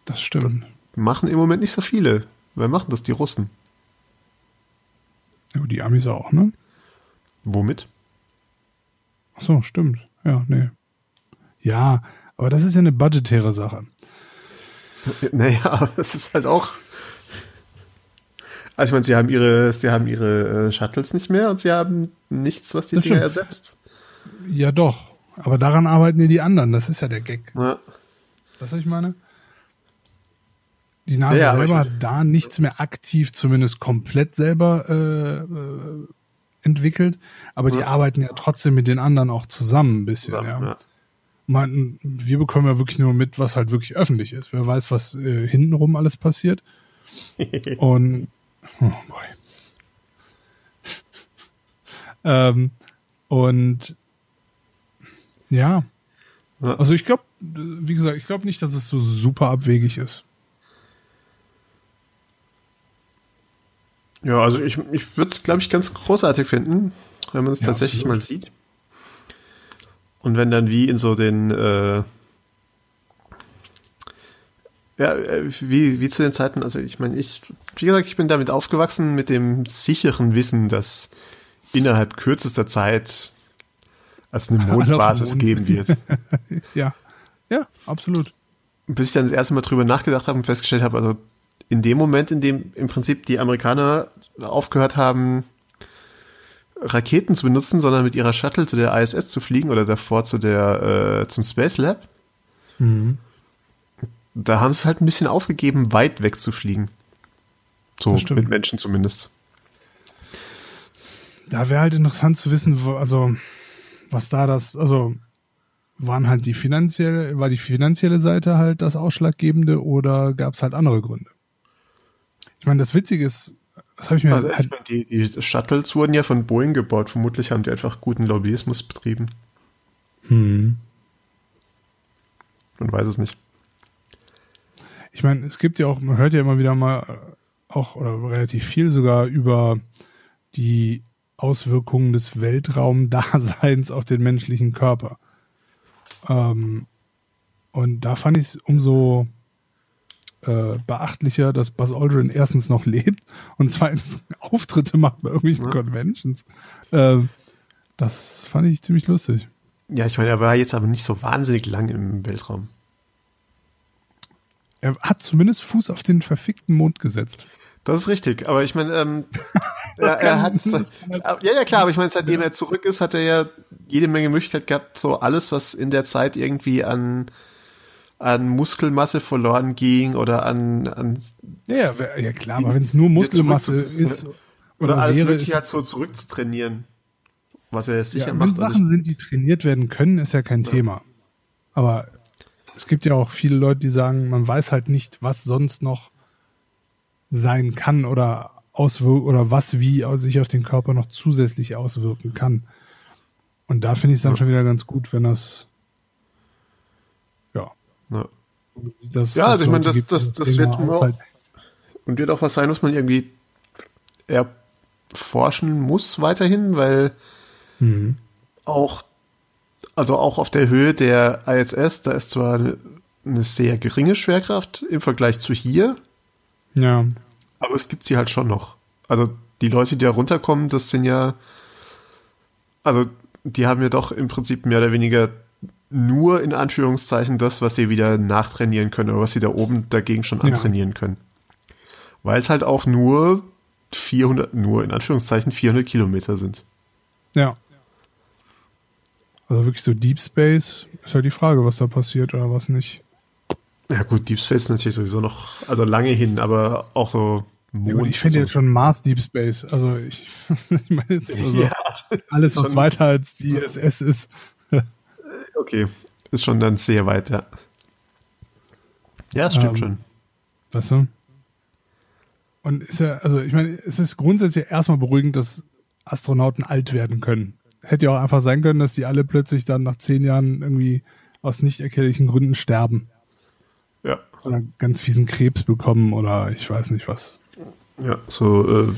S2: Das stimmt. Das
S1: machen im Moment nicht so viele. Wer machen das? Die Russen.
S2: Ja, die Amis auch, ne?
S1: Womit?
S2: Ach so, stimmt. Ja, nee. Ja, aber das ist ja eine budgetäre Sache. (laughs)
S1: Naja, das ist halt auch also ich meine, sie haben ihre, sie haben ihre äh, Shuttles nicht mehr und sie haben nichts, was die das Dinger stimmt. ersetzt.
S2: Ja, doch. Aber daran arbeiten ja die anderen. Das ist ja der Gag. Ja. Was ich meine? Die NASA ja, selber hat da nichts mehr aktiv, zumindest komplett selber äh, äh, entwickelt. Aber ja. die arbeiten ja trotzdem mit den anderen auch zusammen ein bisschen. Zusammen, ja. Man, wir bekommen ja wirklich nur mit, was halt wirklich öffentlich ist. Wer weiß, was äh, hintenrum alles passiert. (laughs) Und Oh boy. ähm, und ja. Also ich glaube, wie gesagt, ich glaube nicht, dass es so super abwegig ist.
S1: Ja, also ich, ich würde es, glaube ich, ganz großartig finden, wenn man es ja, tatsächlich absolut. mal sieht. Und wenn dann wie in so den, äh, ja, äh, wie, wie zu den Zeiten, also ich meine, ich, wie gesagt, ich bin damit aufgewachsen mit dem sicheren Wissen, dass innerhalb kürzester Zeit es eine Mondbasis geben wird. (laughs)
S2: ja, ja, absolut.
S1: Bis ich dann das erste Mal drüber nachgedacht habe und festgestellt habe, also in dem Moment, in dem im Prinzip die Amerikaner aufgehört haben, Raketen zu benutzen, sondern mit ihrer Shuttle zu der ISS zu fliegen oder davor zu der äh, zum Space Lab. Mhm. Da haben sie es halt ein bisschen aufgegeben, weit weg zu fliegen. So mit Menschen zumindest.
S2: Da wäre halt interessant zu wissen, wo, also was da das, also waren halt die finanzielle, war die finanzielle Seite halt das Ausschlaggebende oder gab es halt andere Gründe? Ich meine, das Witzige ist, das habe ich mir also
S1: halt. Ich mein, die, die Shuttles wurden ja von Boeing gebaut. Vermutlich haben die einfach guten Lobbyismus betrieben. Hm. Man weiß es nicht.
S2: Ich meine, es gibt ja auch, man hört ja immer wieder mal äh, auch oder relativ viel sogar über die Auswirkungen des Weltraumdaseins auf den menschlichen Körper. Ähm, und da fand ich es umso äh, beachtlicher, dass Buzz Aldrin erstens noch lebt und zweitens (laughs) Auftritte macht bei irgendwelchen ja. Conventions. Äh, das fand ich ziemlich lustig.
S1: Ja, ich meine, er war jetzt aber nicht so wahnsinnig lang im Weltraum.
S2: Er hat zumindest Fuß auf den verfickten Mond gesetzt.
S1: Das ist richtig, aber ich meine, ähm, (laughs) er, er hat, ja, ja klar, aber ich meine, seitdem er zurück ist, hat er ja jede Menge Möglichkeit gehabt, so alles, was in der Zeit irgendwie an an Muskelmasse verloren ging oder an, an
S2: ja, ja klar, aber wenn es nur Muskelmasse ist
S1: oder, oder alles mögliche halt so zurückzutrainieren, was er sicher
S2: ja,
S1: macht.
S2: Wenn also Sachen sind, die trainiert werden können, ist ja kein ja. Thema. Aber es gibt ja auch viele Leute, die sagen, man weiß halt nicht, was sonst noch sein kann oder auswirken oder was wie sich auf den Körper noch zusätzlich auswirken kann. Und da finde ich es dann ja. schon wieder ganz gut, wenn das
S1: ja, das, ja also ich meine, das, das, das wird auch, halt und wird auch was sein, was man irgendwie erforschen muss weiterhin, weil mhm. auch, also auch auf der Höhe der ISS, da ist zwar eine, eine sehr geringe Schwerkraft im Vergleich zu hier.
S2: Ja.
S1: Aber es gibt sie halt schon noch. Also die Leute, die da runterkommen, das sind ja, also die haben ja doch im Prinzip mehr oder weniger nur in Anführungszeichen das, was sie wieder nachtrainieren können oder was sie da oben dagegen schon antrainieren ja. können. Weil es halt auch nur 400, nur in Anführungszeichen 400 Kilometer sind.
S2: Ja. Also wirklich so Deep Space ist halt die Frage, was da passiert oder was nicht.
S1: Ja gut, Deep Space ist natürlich sowieso noch, also lange hin, aber auch so
S2: Mond. Ja, ich finde so. jetzt schon Mars Deep Space. Also ich, (laughs) ich meine also ja, alles, was weiter als die ISS ist, (laughs)
S1: Okay, ist schon dann sehr weit, ja. Ja, das stimmt ähm, schon.
S2: Weißt du? Und ist ja, also ich meine, es ist grundsätzlich erstmal beruhigend, dass Astronauten alt werden können. Hätte ja auch einfach sein können, dass die alle plötzlich dann nach zehn Jahren irgendwie aus nicht erklärlichen Gründen sterben.
S1: Ja.
S2: Oder ganz fiesen Krebs bekommen oder ich weiß nicht was.
S1: Ja, so äh,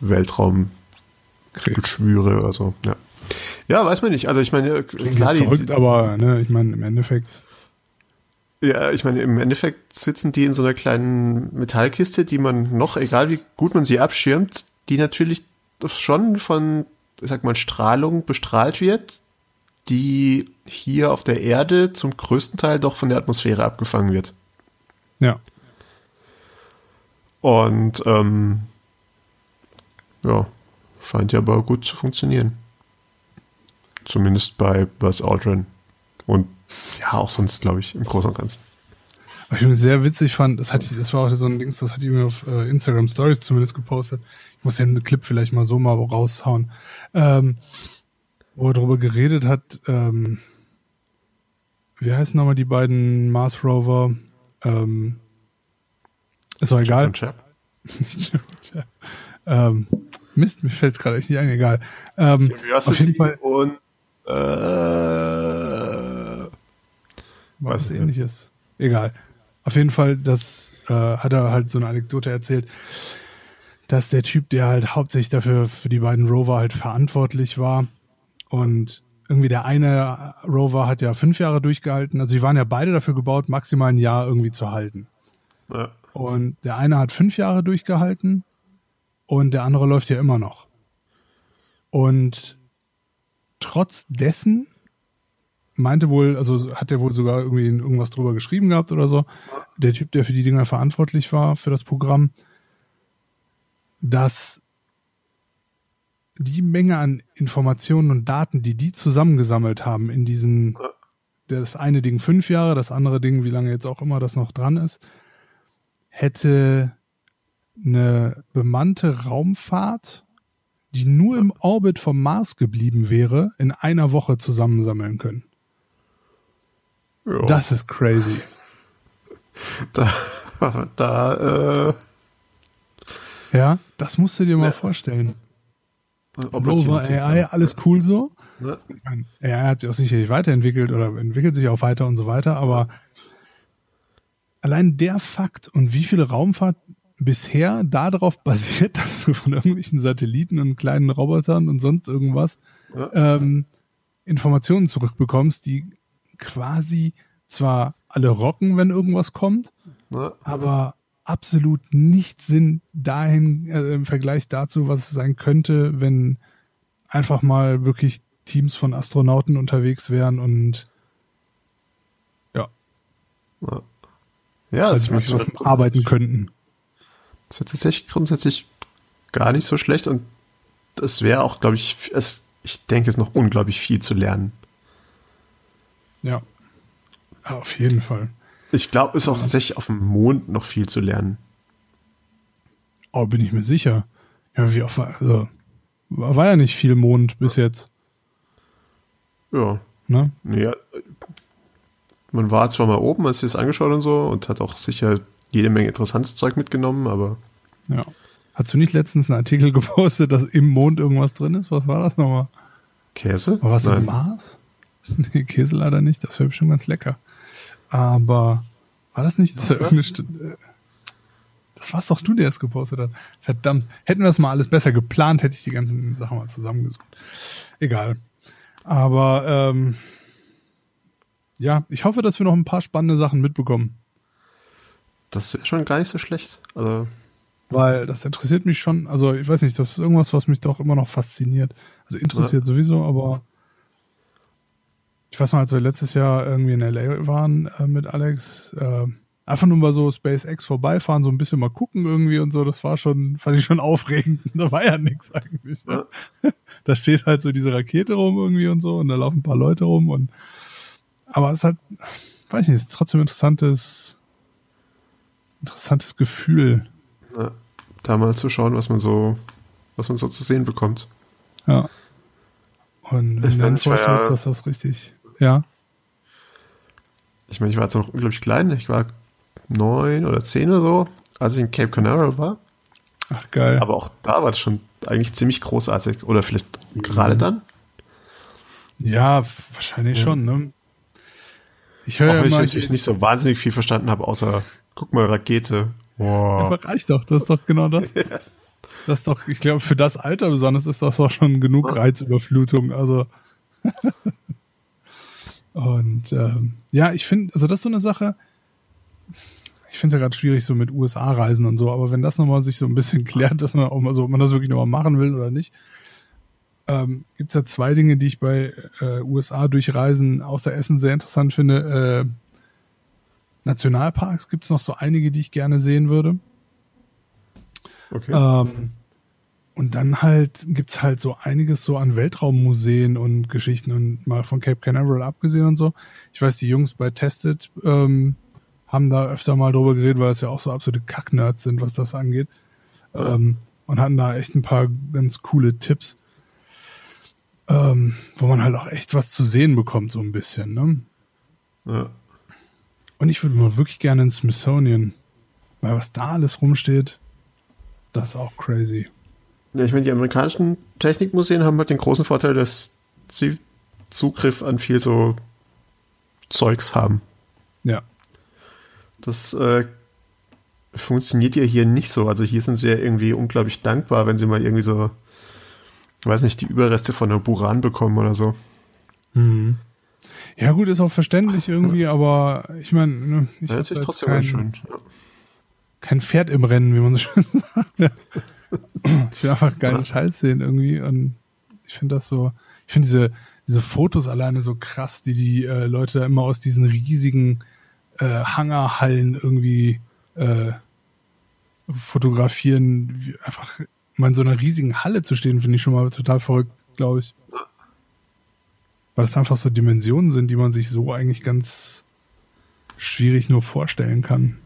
S1: Weltraumgeschwüre oder so, ja. Ja, weiß man nicht. Also ich meine,
S2: klar, die, verrückt, aber ne, ich meine, im Endeffekt.
S1: Ja, ich meine, im Endeffekt sitzen die in so einer kleinen Metallkiste, die man noch, egal wie gut man sie abschirmt, die natürlich schon von, ich sag mal, Strahlung bestrahlt wird, die hier auf der Erde zum größten Teil doch von der Atmosphäre abgefangen wird.
S2: Ja.
S1: Und ähm, ja, scheint ja aber gut zu funktionieren. Zumindest bei Buzz Aldrin. Und ja, auch sonst, glaube ich, im Großen und Ganzen.
S2: Was ich sehr witzig fand, das, hat, das war auch so ein Ding, das hat die mir auf äh, Instagram Stories zumindest gepostet. Ich muss den Clip vielleicht mal so mal raushauen. Ähm, wo er darüber geredet hat, ähm, wie heißen nochmal die beiden Mars Rover? Ähm, ist doch egal. Chip (laughs) ähm, Mist, mir fällt es gerade echt nicht ein, egal. Ähm, auf jeden Fall. Und äh, was ähnliches. Egal. Auf jeden Fall, das äh, hat er halt so eine Anekdote erzählt. Dass der Typ, der halt hauptsächlich dafür für die beiden Rover halt verantwortlich war und irgendwie der eine Rover hat ja fünf Jahre durchgehalten. Also die waren ja beide dafür gebaut, maximal ein Jahr irgendwie zu halten. Ja. Und der eine hat fünf Jahre durchgehalten und der andere läuft ja immer noch. Und trotz dessen meinte wohl, also hat er wohl sogar irgendwie irgendwas drüber geschrieben gehabt oder so, der Typ, der für die Dinger verantwortlich war, für das Programm, dass die Menge an Informationen und Daten, die die zusammengesammelt haben in diesen, das eine Ding fünf Jahre, das andere Ding, wie lange jetzt auch immer das noch dran ist, hätte eine bemannte Raumfahrt, die nur im Orbit vom Mars geblieben wäre, in einer Woche zusammensammeln können. Jo. Das ist crazy. (laughs)
S1: Da, (laughs) da, äh.
S2: Ja, das musst du dir mal vorstellen. Rover AI, alles cool so. Ne? AI hat sich auch sicherlich weiterentwickelt oder entwickelt sich auch weiter und so weiter, aber allein der Fakt und wie viele Raumfahrt bisher darauf basiert, (laughs) dass du von irgendwelchen Satelliten und kleinen Robotern und sonst irgendwas ja. ähm, Informationen zurückbekommst, die quasi zwar alle rocken, wenn irgendwas kommt, ja. aber absolut nicht Sinn dahin äh, im Vergleich dazu, was es sein könnte, wenn einfach mal wirklich Teams von Astronauten unterwegs wären und ja.
S1: Ja, ja also
S2: was, was arbeiten könnten.
S1: Das wird tatsächlich grundsätzlich gar nicht so schlecht und das wäre auch, glaube ich, es, ich denke, es ist noch unglaublich viel zu lernen.
S2: Ja. ja auf jeden Fall.
S1: Ich glaube, es ist auch tatsächlich auf dem Mond noch viel zu lernen.
S2: Oh, bin ich mir sicher. Ja, wie oft war, also, war ja nicht viel Mond bis jetzt.
S1: Ja. Ne? Ja. Man war zwar mal oben, als sie es angeschaut und so und hat auch sicher jede Menge interessantes Zeug mitgenommen, aber.
S2: Ja. Hast du nicht letztens einen Artikel (laughs) gepostet, dass im Mond irgendwas drin ist? Was war das nochmal?
S1: Käse?
S2: War was im Mars? (laughs) Nee, Käse leider nicht. Das wäre bestimmt ganz lecker. Aber war das nicht? Das, war äh, das war's doch du, der es gepostet hat. Verdammt. Hätten wir das mal alles besser geplant, hätte ich die ganzen Sachen mal zusammengesucht. Egal. Aber ähm, ja, ich hoffe, dass wir noch ein paar spannende Sachen mitbekommen.
S1: Das wäre schon gar nicht so schlecht. Also
S2: weil das interessiert mich schon. Also ich weiß nicht, das ist irgendwas, was mich doch immer noch fasziniert. Also interessiert ja. sowieso, aber ich weiß noch, als wir letztes Jahr irgendwie in LA waren äh, mit Alex, äh, einfach nur mal so SpaceX vorbeifahren, so ein bisschen mal gucken irgendwie und so, das war schon, fand ich schon aufregend. (laughs) da war ja nichts eigentlich. Ne? Ja. (laughs) Da steht halt so diese Rakete rum irgendwie und so und da laufen ein paar Leute rum und aber es ist halt, weiß ich nicht, es ist trotzdem interessantes, interessantes Gefühl.
S1: Ja, da mal zu schauen, was man so, was man so zu sehen bekommt.
S2: Ja. Und wenn ich du dir vorstellst, ja, dass das richtig ja.
S1: Ich meine, ich war jetzt noch unglaublich klein. Ich war neun oder zehn oder so, als ich in Cape Canaveral war.
S2: Ach, geil.
S1: Aber auch da war es schon eigentlich ziemlich großartig. Oder vielleicht mhm. gerade dann?
S2: Ja, wahrscheinlich ja. schon, ne?
S1: Ich höre ja ich nicht so wahnsinnig viel verstanden habe, außer guck mal, Rakete.
S2: Wow. Ja, reicht doch, das ist doch genau das. ja. (laughs) Das ist doch, ich glaube, für das Alter besonders ist das doch schon genug Reizüberflutung. Also. (laughs) Und ähm, ja, ich finde, also das ist so eine Sache, ich finde es ja gerade schwierig so mit USA-Reisen und so, aber wenn das nochmal sich so ein bisschen (laughs) klärt, dass man auch mal so, ob man das wirklich nochmal machen will oder nicht, ähm, gibt es ja zwei Dinge, die ich bei äh, USA durchreisen außer Essen sehr interessant finde. Äh, Nationalparks gibt es noch so einige, die ich gerne sehen würde. Okay. Ähm, und dann halt gibt's halt so einiges so an Weltraummuseen und Geschichten und mal von Cape Canaveral abgesehen und so. Ich weiß, die Jungs bei Tested ähm, haben da öfter mal drüber geredet, weil es ja auch so absolute Kacknerds sind, was das angeht. Ähm, und hatten da echt ein paar ganz coole Tipps, ähm, wo man halt auch echt was zu sehen bekommt, so ein bisschen. Ne? Ja. Und ich würde mal wirklich gerne ins Smithsonian, weil was da alles rumsteht, das ist auch crazy.
S1: Ja, ich meine, die amerikanischen Technikmuseen haben halt den großen Vorteil, dass sie Zugriff an viel so Zeugs haben.
S2: Ja.
S1: Das äh, funktioniert ja hier nicht so. Also hier sind sie ja irgendwie unglaublich dankbar, wenn sie mal irgendwie so, weiß nicht, die Überreste von einer Buran bekommen oder so.
S2: Mhm. Ja, gut, ist auch verständlich irgendwie, aber ich meine, ne, ich
S1: ja, ist trotzdem kein, schön. Ja.
S2: kein Pferd im Rennen, wie man so schön (laughs) sagt. (clears throat) ich will einfach geilen ja. Scheiß sehen irgendwie und ich finde das so, ich finde diese, diese Fotos alleine so krass, die die äh, Leute immer aus diesen riesigen äh, Hangerhallen irgendwie äh, fotografieren. Einfach mal in so einer riesigen Halle zu stehen, finde ich schon mal total verrückt, glaube ich. Weil das einfach so Dimensionen sind, die man sich so eigentlich ganz schwierig nur vorstellen kann.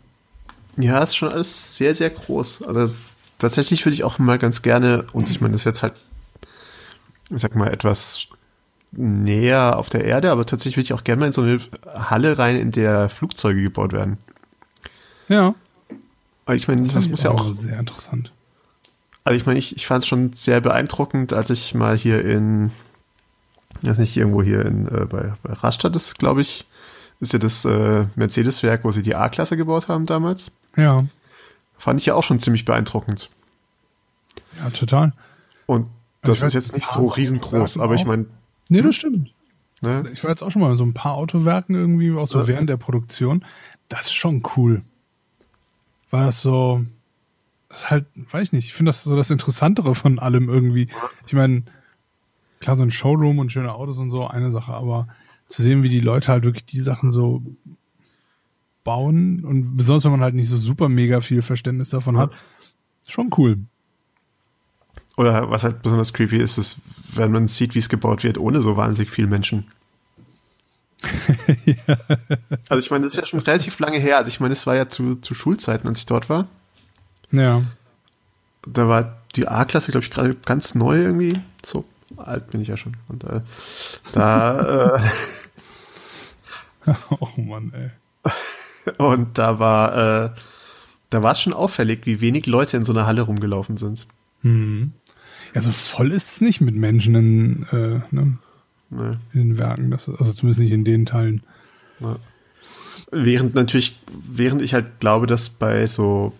S1: Ja, ist schon alles sehr, sehr groß. Also tatsächlich würde ich auch mal ganz gerne, und ich meine, das ist jetzt halt, ich sag mal, etwas näher auf der Erde, aber tatsächlich würde ich auch gerne mal in so eine Halle rein, in der Flugzeuge gebaut werden.
S2: Ja.
S1: Aber ich meine, das, das muss ja auch.
S2: Sehr interessant.
S1: Also ich meine, ich, ich fand es schon sehr beeindruckend, als ich mal hier in, weiß nicht, irgendwo hier in, äh, bei, bei Rastatt ist, glaube ich, ist ja das äh, Mercedes-Werk, wo sie die A-Klasse gebaut haben damals.
S2: Ja.
S1: Fand ich ja auch schon ziemlich beeindruckend.
S2: Ja, total.
S1: Und das ist jetzt nicht so riesengroß, aber ich meine.
S2: Nee, das stimmt. Ne? Ich war jetzt auch schon mal so ein paar Autowerken irgendwie, auch so ja. während der Produktion. Das ist schon cool. War das so, das ist halt, weiß ich nicht, ich finde das so das Interessantere von allem irgendwie. Ich meine, klar, so ein Showroom und schöne Autos und so, eine Sache, aber zu sehen, wie die Leute halt wirklich die Sachen so bauen und besonders wenn man halt nicht so super mega viel Verständnis davon ja. hat, schon cool.
S1: Oder was halt besonders creepy ist, ist, wenn man sieht, wie es gebaut wird, ohne so wahnsinnig viel Menschen. (laughs) ja. Also ich meine, das ist ja schon relativ lange her. Also ich meine, es war ja zu, zu Schulzeiten, als ich dort war.
S2: Ja.
S1: Da war die A-Klasse, glaube ich, gerade ganz neu irgendwie. So alt bin ich ja schon. Und äh, da. Äh, (laughs)
S2: oh Mann, ey.
S1: Und da war, äh, da war es schon auffällig, wie wenig Leute in so einer Halle rumgelaufen sind.
S2: Hm. Also voll ist es nicht mit Menschen in, äh, ne? nee. in den Werken, das, also zumindest nicht in den Teilen.
S1: Ja. Während natürlich, während ich halt glaube, dass bei so,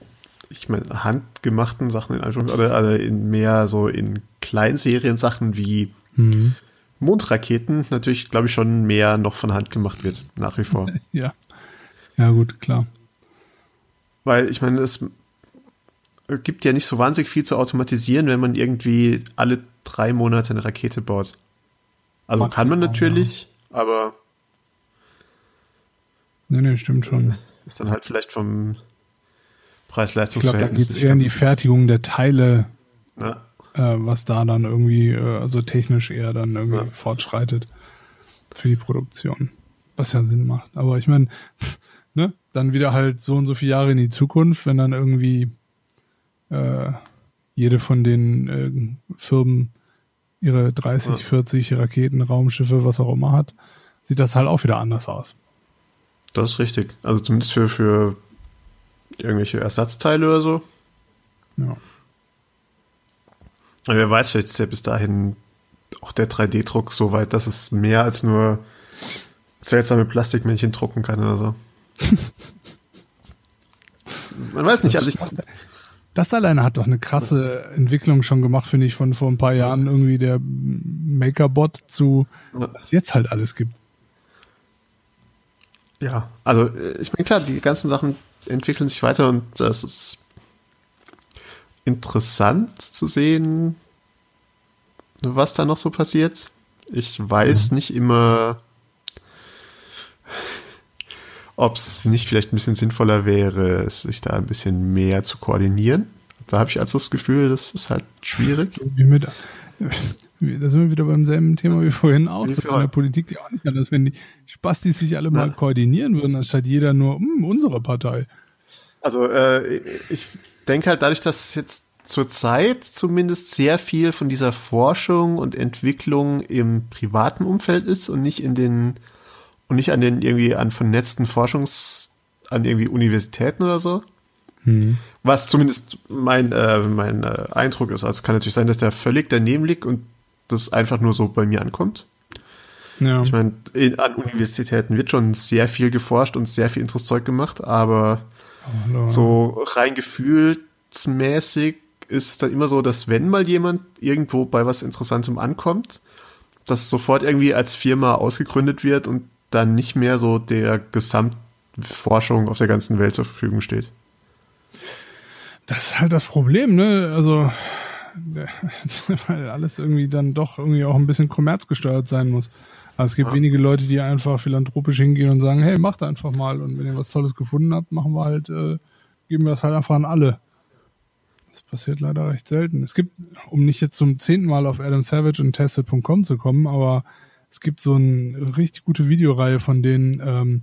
S1: ich meine, handgemachten Sachen in Anführungszeichen, oder, in mehr so in Kleinserien-Sachen wie mhm. Mondraketen natürlich, glaube ich, schon mehr noch von Hand gemacht wird, nach wie vor. (laughs)
S2: ja. Ja, gut, klar.
S1: Weil ich meine, es gibt ja nicht so wahnsinnig viel zu automatisieren, wenn man irgendwie alle drei Monate eine Rakete baut. Also Maximal, kann man natürlich, ja. aber.
S2: Nee, nee, stimmt schon.
S1: Ist dann halt vielleicht vom Preis-Leistungsverhältnis.
S2: Da geht es eher in die Fertigung der Teile, äh, was da dann irgendwie, äh, also technisch eher dann irgendwie ja. fortschreitet für die Produktion. Was ja Sinn macht. Aber ich meine, ne, dann wieder halt so und so viele Jahre in die Zukunft, wenn dann irgendwie äh, jede von den äh, Firmen ihre 30, ja. 40 Raketen, Raumschiffe, was auch immer hat, sieht das halt auch wieder anders aus.
S1: Das ist richtig. Also zumindest für, für irgendwelche Ersatzteile oder so.
S2: Ja.
S1: Aber wer weiß, vielleicht ist ja bis dahin auch der 3D-Druck so weit, dass es mehr als nur seltsame Plastikmännchen drucken kann oder so. (laughs) Man weiß nicht, also ich,
S2: das alleine hat doch eine krasse Entwicklung schon gemacht, finde ich, von vor ein paar Jahren irgendwie der Makerbot zu, was jetzt halt alles gibt.
S1: Ja, also äh, ich meine, klar, die ganzen Sachen entwickeln sich weiter und das ist interessant zu sehen, was da noch so passiert. Ich weiß mhm. nicht immer, ob es nicht vielleicht ein bisschen sinnvoller wäre, sich da ein bisschen mehr zu koordinieren. Da habe ich also das Gefühl, das ist halt schwierig. (laughs)
S2: Wie mit, da sind wir wieder beim selben Thema wie vorhin auch. Das in der Politik die auch nicht anders, wenn die Spastis sich alle mal koordinieren würden, anstatt jeder nur hm, unsere Partei.
S1: Also äh, ich denke halt dadurch, dass jetzt zurzeit zumindest sehr viel von dieser Forschung und Entwicklung im privaten Umfeld ist und nicht in den und nicht an den irgendwie an vernetzten Forschungs, an irgendwie Universitäten oder so. Hm. Was zumindest mein, äh, mein äh, Eindruck ist. Also kann natürlich sein, dass der völlig daneben liegt und das einfach nur so bei mir ankommt. Ja. Ich meine, an Universitäten wird schon sehr viel geforscht und sehr viel interessantes Zeug gemacht, aber Hallo. So rein gefühlsmäßig ist es dann immer so, dass wenn mal jemand irgendwo bei was Interessantem ankommt, dass sofort irgendwie als Firma ausgegründet wird und dann nicht mehr so der Gesamtforschung auf der ganzen Welt zur Verfügung steht.
S2: Das ist halt das Problem, ne? Also, weil alles irgendwie dann doch irgendwie auch ein bisschen kommerzgesteuert sein muss. Aber es gibt ja. wenige Leute, die einfach philanthropisch hingehen und sagen, hey, macht einfach mal. Und wenn ihr was Tolles gefunden habt, machen wir halt, äh, geben wir das halt einfach an alle. Das passiert leider recht selten. Es gibt, um nicht jetzt zum zehnten Mal auf Adam Savage und Tested.com zu kommen, aber es gibt so eine richtig gute Videoreihe von denen, ähm,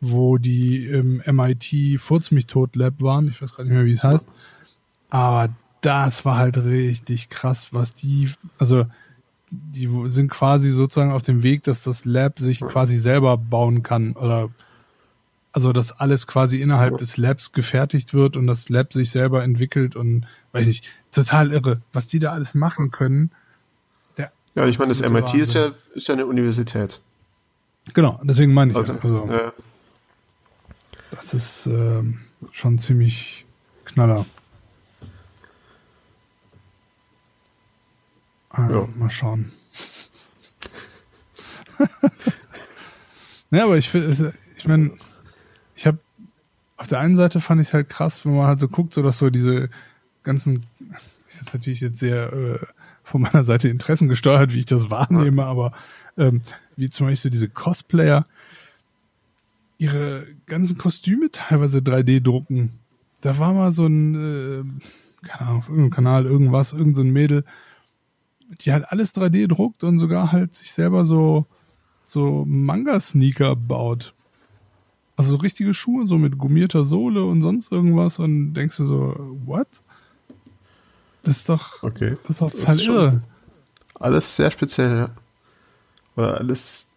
S2: wo die im MIT Furz mich tot Lab waren. Ich weiß gerade nicht mehr, wie es heißt. Aber das war halt richtig krass, was die, also die sind quasi sozusagen auf dem Weg, dass das Lab sich quasi selber bauen kann oder also dass alles quasi innerhalb des Labs gefertigt wird und das Lab sich selber entwickelt und weiß ich, total irre, was die da alles machen können.
S1: Ja, ich meine, das MIT ist ja, ist ja eine Universität.
S2: Genau, deswegen meine ich. Also, ja. also ja. Das ist ähm, schon ziemlich knaller. Also, ja. Mal schauen. (laughs) ja, aber ich finde, ich meine, ich habe auf der einen Seite fand ich halt krass, wenn man halt so guckt, so dass so diese ganzen, das ist natürlich jetzt sehr äh, von meiner Seite Interessen gesteuert, wie ich das wahrnehme, aber ähm, wie zum Beispiel so diese Cosplayer ihre ganzen Kostüme teilweise 3D drucken. Da war mal so ein, äh, keine Ahnung, auf irgendeinem Kanal irgendwas, irgendein so Mädel, die halt alles 3D druckt und sogar halt sich selber so, so Manga-Sneaker baut. Also so richtige Schuhe, so mit gummierter Sohle und sonst irgendwas und denkst du so, what? Das ist doch,
S1: okay.
S2: das ist doch total ist irre.
S1: Alles sehr speziell, ja. Oder alles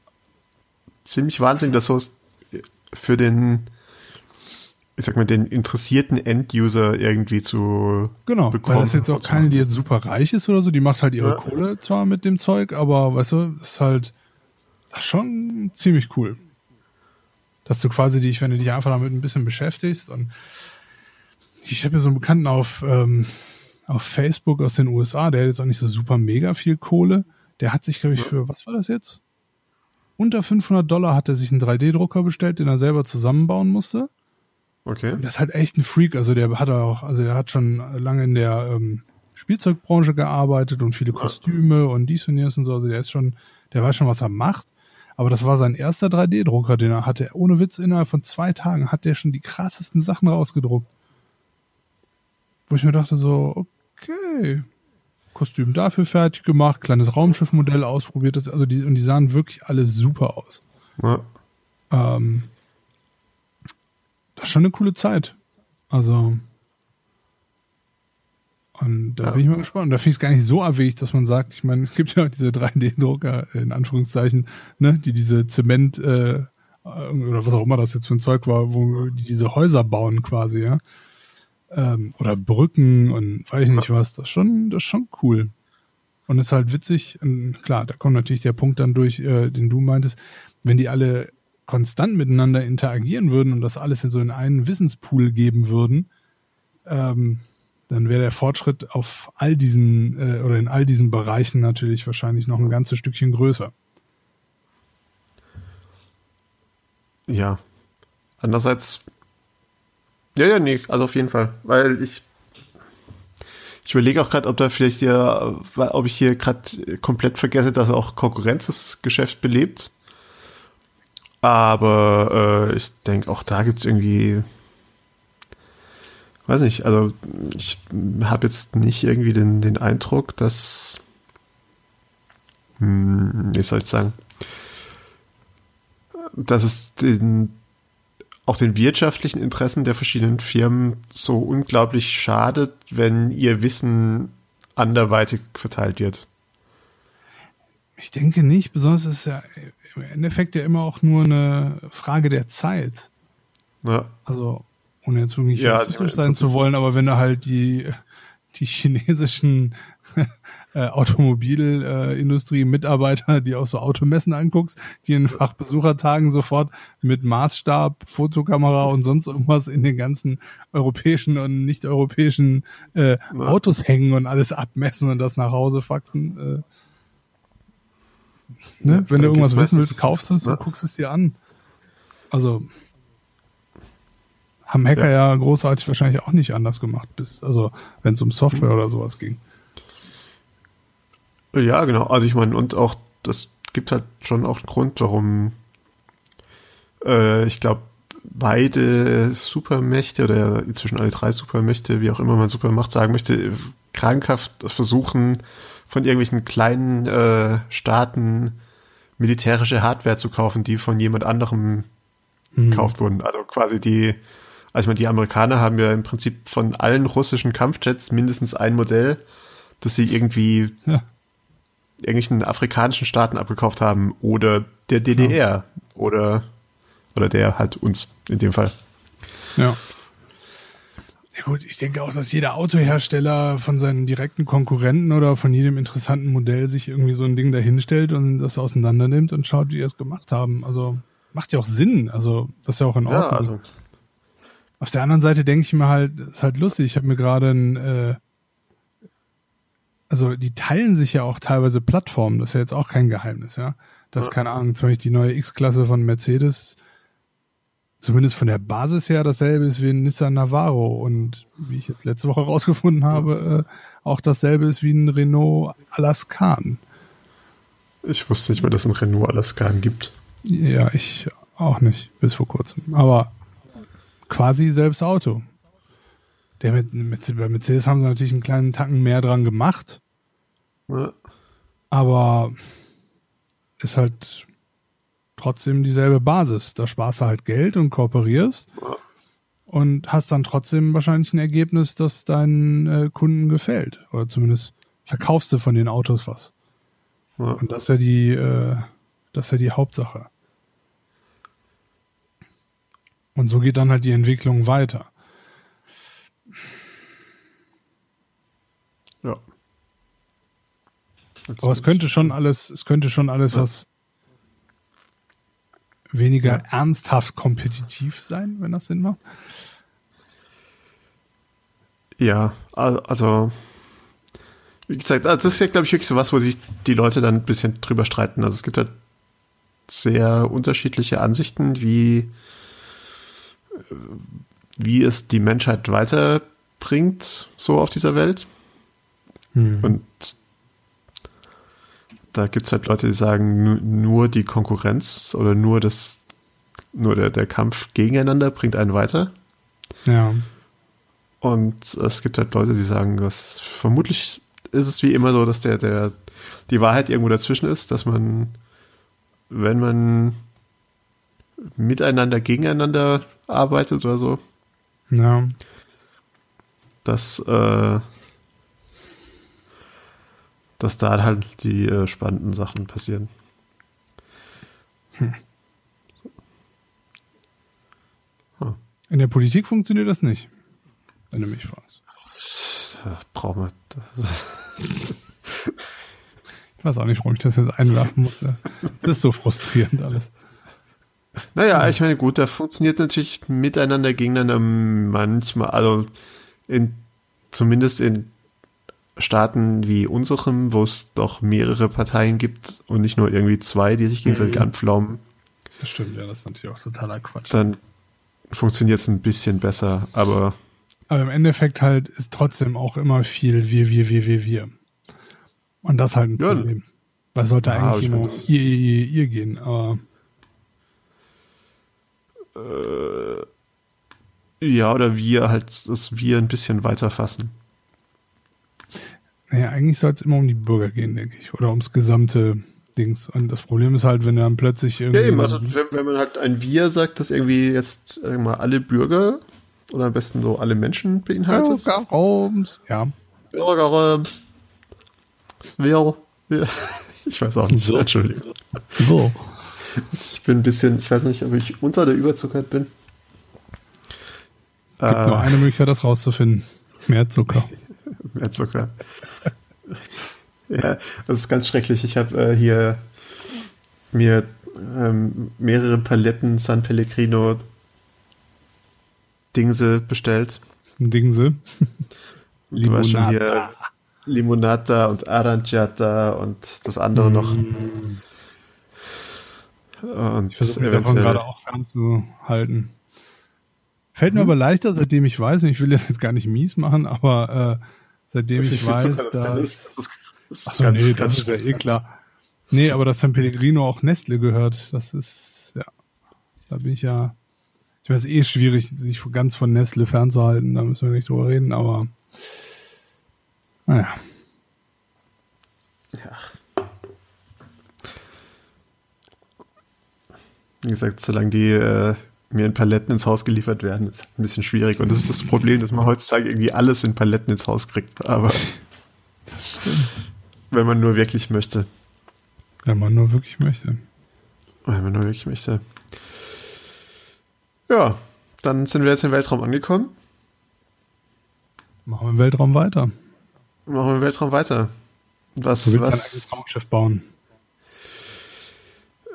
S1: ziemlich wahnsinnig, dass so für den, ich sag mal, den interessierten End-User irgendwie zu
S2: genau, bekommen. Weil das jetzt auch keine, die jetzt super reich ist oder so, die macht halt ihre ja. Kohle zwar mit dem Zeug, aber weißt du, ist halt schon ziemlich cool dass du quasi dich, wenn du dich einfach damit ein bisschen beschäftigst und ich habe ja so einen Bekannten auf, ähm, auf Facebook aus den USA, der hat jetzt auch nicht so super mega viel Kohle. Der hat sich, glaube ich, für, was war das jetzt? Unter 500 Dollar hat er sich einen 3D-Drucker bestellt, den er selber zusammenbauen musste.
S1: Okay.
S2: Und das ist halt echt ein Freak. Also der hat auch, also er hat schon lange in der ähm, Spielzeugbranche gearbeitet und viele Kostüme und dies und jenes und so. Also der ist schon, der weiß schon, was er macht. Aber das war sein erster 3D-Drucker, den er hatte. Ohne Witz, innerhalb von zwei Tagen hat der schon die krassesten Sachen rausgedruckt. Wo ich mir dachte so, okay, Kostüm dafür fertig gemacht, kleines Raumschiffmodell ausprobiert, das, also die, und die sahen wirklich alle super aus. Ja. Ähm, das ist schon eine coole Zeit. Also, und da ja. bin ich mal gespannt. Da finde ich es gar nicht so abwegig, dass man sagt, ich meine, es gibt ja auch diese 3D-Drucker, in Anführungszeichen, ne, die diese Zement, äh, oder was auch immer das jetzt für ein Zeug war, wo die diese Häuser bauen quasi, ja. Ähm, oder Brücken und weiß ich nicht was. Das ist schon, das ist schon cool. Und ist halt witzig, und klar, da kommt natürlich der Punkt dann durch, äh, den du meintest, wenn die alle konstant miteinander interagieren würden und das alles in so in einen Wissenspool geben würden, ähm, dann wäre der Fortschritt auf all diesen äh, oder in all diesen Bereichen natürlich wahrscheinlich noch ein ganzes Stückchen größer.
S1: Ja. Andererseits, ja, ja, nee, also auf jeden Fall, weil ich ich überlege auch gerade, ob da vielleicht ja, ob ich hier gerade komplett vergesse, dass auch Konkurrenz das Geschäft belebt. Aber äh, ich denke, auch da gibt es irgendwie weiß nicht, also ich habe jetzt nicht irgendwie den, den Eindruck, dass, hm, wie soll ich sagen, dass es den, auch den wirtschaftlichen Interessen der verschiedenen Firmen so unglaublich schadet, wenn ihr Wissen anderweitig verteilt wird.
S2: Ich denke nicht, besonders ist es ja im Endeffekt ja immer auch nur eine Frage der Zeit. Ja. Also ohne jetzt wirklich ja, rassistisch sein zu wollen, aber wenn du halt die, die chinesischen äh, Automobilindustrie-Mitarbeiter, die auch so Automessen anguckst, die in Fachbesuchertagen sofort mit Maßstab, Fotokamera und sonst irgendwas in den ganzen europäischen und nicht-europäischen äh, Autos hängen und alles abmessen und das nach Hause faxen. Äh, ne? Ja, Wenn du irgendwas wissen willst, kaufst du es und guckst es dir an. Also haben Hacker ja. ja großartig wahrscheinlich auch nicht anders gemacht, bis, also wenn es um Software oder sowas ging.
S1: Ja, genau. Also ich meine, und auch, das gibt halt schon auch einen Grund, warum äh, ich glaube, beide Supermächte oder inzwischen alle drei Supermächte, wie auch immer man Supermacht sagen möchte, krankhaft versuchen, von irgendwelchen kleinen äh, Staaten militärische Hardware zu kaufen, die von jemand anderem mhm. gekauft wurden. Also quasi die also ich meine, die Amerikaner haben ja im Prinzip von allen russischen Kampfjets mindestens ein Modell, das sie irgendwie ja. Irgendwelchen afrikanischen Staaten abgekauft haben oder der DDR ja. oder, oder der halt uns in dem Fall.
S2: Ja. Ja gut, ich denke auch, dass jeder Autohersteller von seinen direkten Konkurrenten oder von jedem interessanten Modell sich irgendwie so ein Ding dahinstellt und das auseinander nimmt und schaut, wie die es gemacht haben. Also macht ja auch Sinn. Also das ist ja auch in Ordnung. Ja, also auf der anderen Seite denke ich mir halt, ist halt lustig. Ich habe mir gerade ein, äh, also die teilen sich ja auch teilweise Plattformen. Das ist ja jetzt auch kein Geheimnis, ja. Das ja. keine Ahnung, zum Beispiel die neue X-Klasse von Mercedes, zumindest von der Basis her dasselbe ist wie ein Nissan Navaro und wie ich jetzt letzte Woche (laughs) rausgefunden habe, äh, auch dasselbe ist wie ein Renault Alaskan.
S1: Ich wusste nicht mehr, dass es ein Renault Alaskan gibt.
S2: Ja, ich auch nicht, bis vor kurzem. Aber quasi selbst Auto. Der mit, mit, bei Mercedes haben sie natürlich einen kleinen Tacken mehr dran gemacht. Ja. Aber ist halt trotzdem dieselbe Basis. Da sparst du halt Geld und kooperierst ja. und hast dann trotzdem wahrscheinlich ein Ergebnis, das deinen äh, Kunden gefällt. Oder zumindest verkaufst du von den Autos was. Ja. Und das ist ja die, äh, das ist ja die Hauptsache. Und so geht dann halt die Entwicklung weiter.
S1: Ja.
S2: Jetzt Aber es könnte schon alles, es könnte schon alles ja. was weniger ja. ernsthaft kompetitiv sein, wenn das Sinn macht.
S1: Ja, also wie gesagt, also das ist ja, glaube ich, wirklich so was, wo sich die Leute dann ein bisschen drüber streiten. Also es gibt halt sehr unterschiedliche Ansichten, wie wie es die Menschheit weiterbringt, so auf dieser Welt. Hm. Und da gibt es halt Leute, die sagen, nur die Konkurrenz oder nur das, nur der, der Kampf gegeneinander bringt einen weiter.
S2: Ja.
S1: Und es gibt halt Leute, die sagen, dass vermutlich ist es wie immer so, dass der, der, die Wahrheit irgendwo dazwischen ist, dass man, wenn man miteinander, gegeneinander arbeitet oder so.
S2: Ja.
S1: Dass, äh, dass da halt die äh, spannenden Sachen passieren. Hm.
S2: Hm. In der Politik funktioniert das nicht, wenn du mich fragst.
S1: Brauchen wir.
S2: ich weiß auch nicht, warum ich das jetzt einwerfen musste. Das ist so frustrierend alles.
S1: Naja, ich meine, gut, da funktioniert natürlich miteinander, gegeneinander manchmal, also in, zumindest in Staaten wie unserem, wo es doch mehrere Parteien gibt und nicht nur irgendwie zwei, die sich gegenseitig mhm. anpflaumen.
S2: Das stimmt, ja, das ist natürlich auch totaler Quatsch.
S1: Dann funktioniert es ein bisschen besser, aber.
S2: Aber im Endeffekt halt ist trotzdem auch immer viel wir, wir, wir, wir, wir. Und das halt ein ja, Problem. Weil sollte ja, eigentlich immer ihr, ihr, ihr, ihr gehen, aber
S1: äh, ja, oder wir halt das wir ein bisschen weiter fassen.
S2: Naja, eigentlich soll es immer um die Bürger gehen, denke ich. Oder ums gesamte Dings. Und das Problem ist halt, wenn dann plötzlich irgendwie. Ja,
S1: eben, also wenn, wenn man halt ein Wir sagt, das irgendwie jetzt mal alle Bürger oder am besten so alle Menschen beinhaltet.
S2: Bürgerraums, ja.
S1: Bürgerraums. Wir, wir. (laughs) Ich weiß auch nicht. So. Entschuldigung. So. Ich bin ein bisschen, ich weiß nicht, ob ich unter der Überzuckert bin.
S2: Es gibt äh, nur eine Möglichkeit, das rauszufinden. Mehr Zucker. (laughs)
S1: Mehr Zucker. Ja, das ist ganz schrecklich. Ich habe äh, hier mir ähm, mehrere Paletten San Pellegrino Dingse bestellt.
S2: Dingse. (laughs)
S1: Limonata. Hier Limonata und Aranciata und das andere mm. noch.
S2: Und ich versuche mich davon gerade auch fernzuhalten. Fällt mir hm. aber leichter, seitdem ich weiß, und ich will das jetzt gar nicht mies machen, aber äh, seitdem ich, ich weiß, dass... Das Achso, nee, das ist ja eh klar. Nee, aber dass San Pellegrino auch Nestle gehört, das ist, ja, da bin ich ja, ich weiß eh schwierig, sich ganz von Nestle fernzuhalten, da müssen wir nicht drüber reden, aber naja. Ja.
S1: Wie gesagt, solange die äh, mir in Paletten ins Haus geliefert werden, ist ein bisschen schwierig. Und das ist das Problem, dass man heutzutage irgendwie alles in Paletten ins Haus kriegt. Aber das stimmt. Wenn man nur wirklich möchte.
S2: Wenn man nur wirklich möchte.
S1: Wenn man nur wirklich möchte. Ja, dann sind wir jetzt im Weltraum angekommen.
S2: Machen wir im Weltraum weiter.
S1: Machen wir im Weltraum weiter. Was,
S2: du willst
S1: was?
S2: ein eigenes Raumschiff bauen?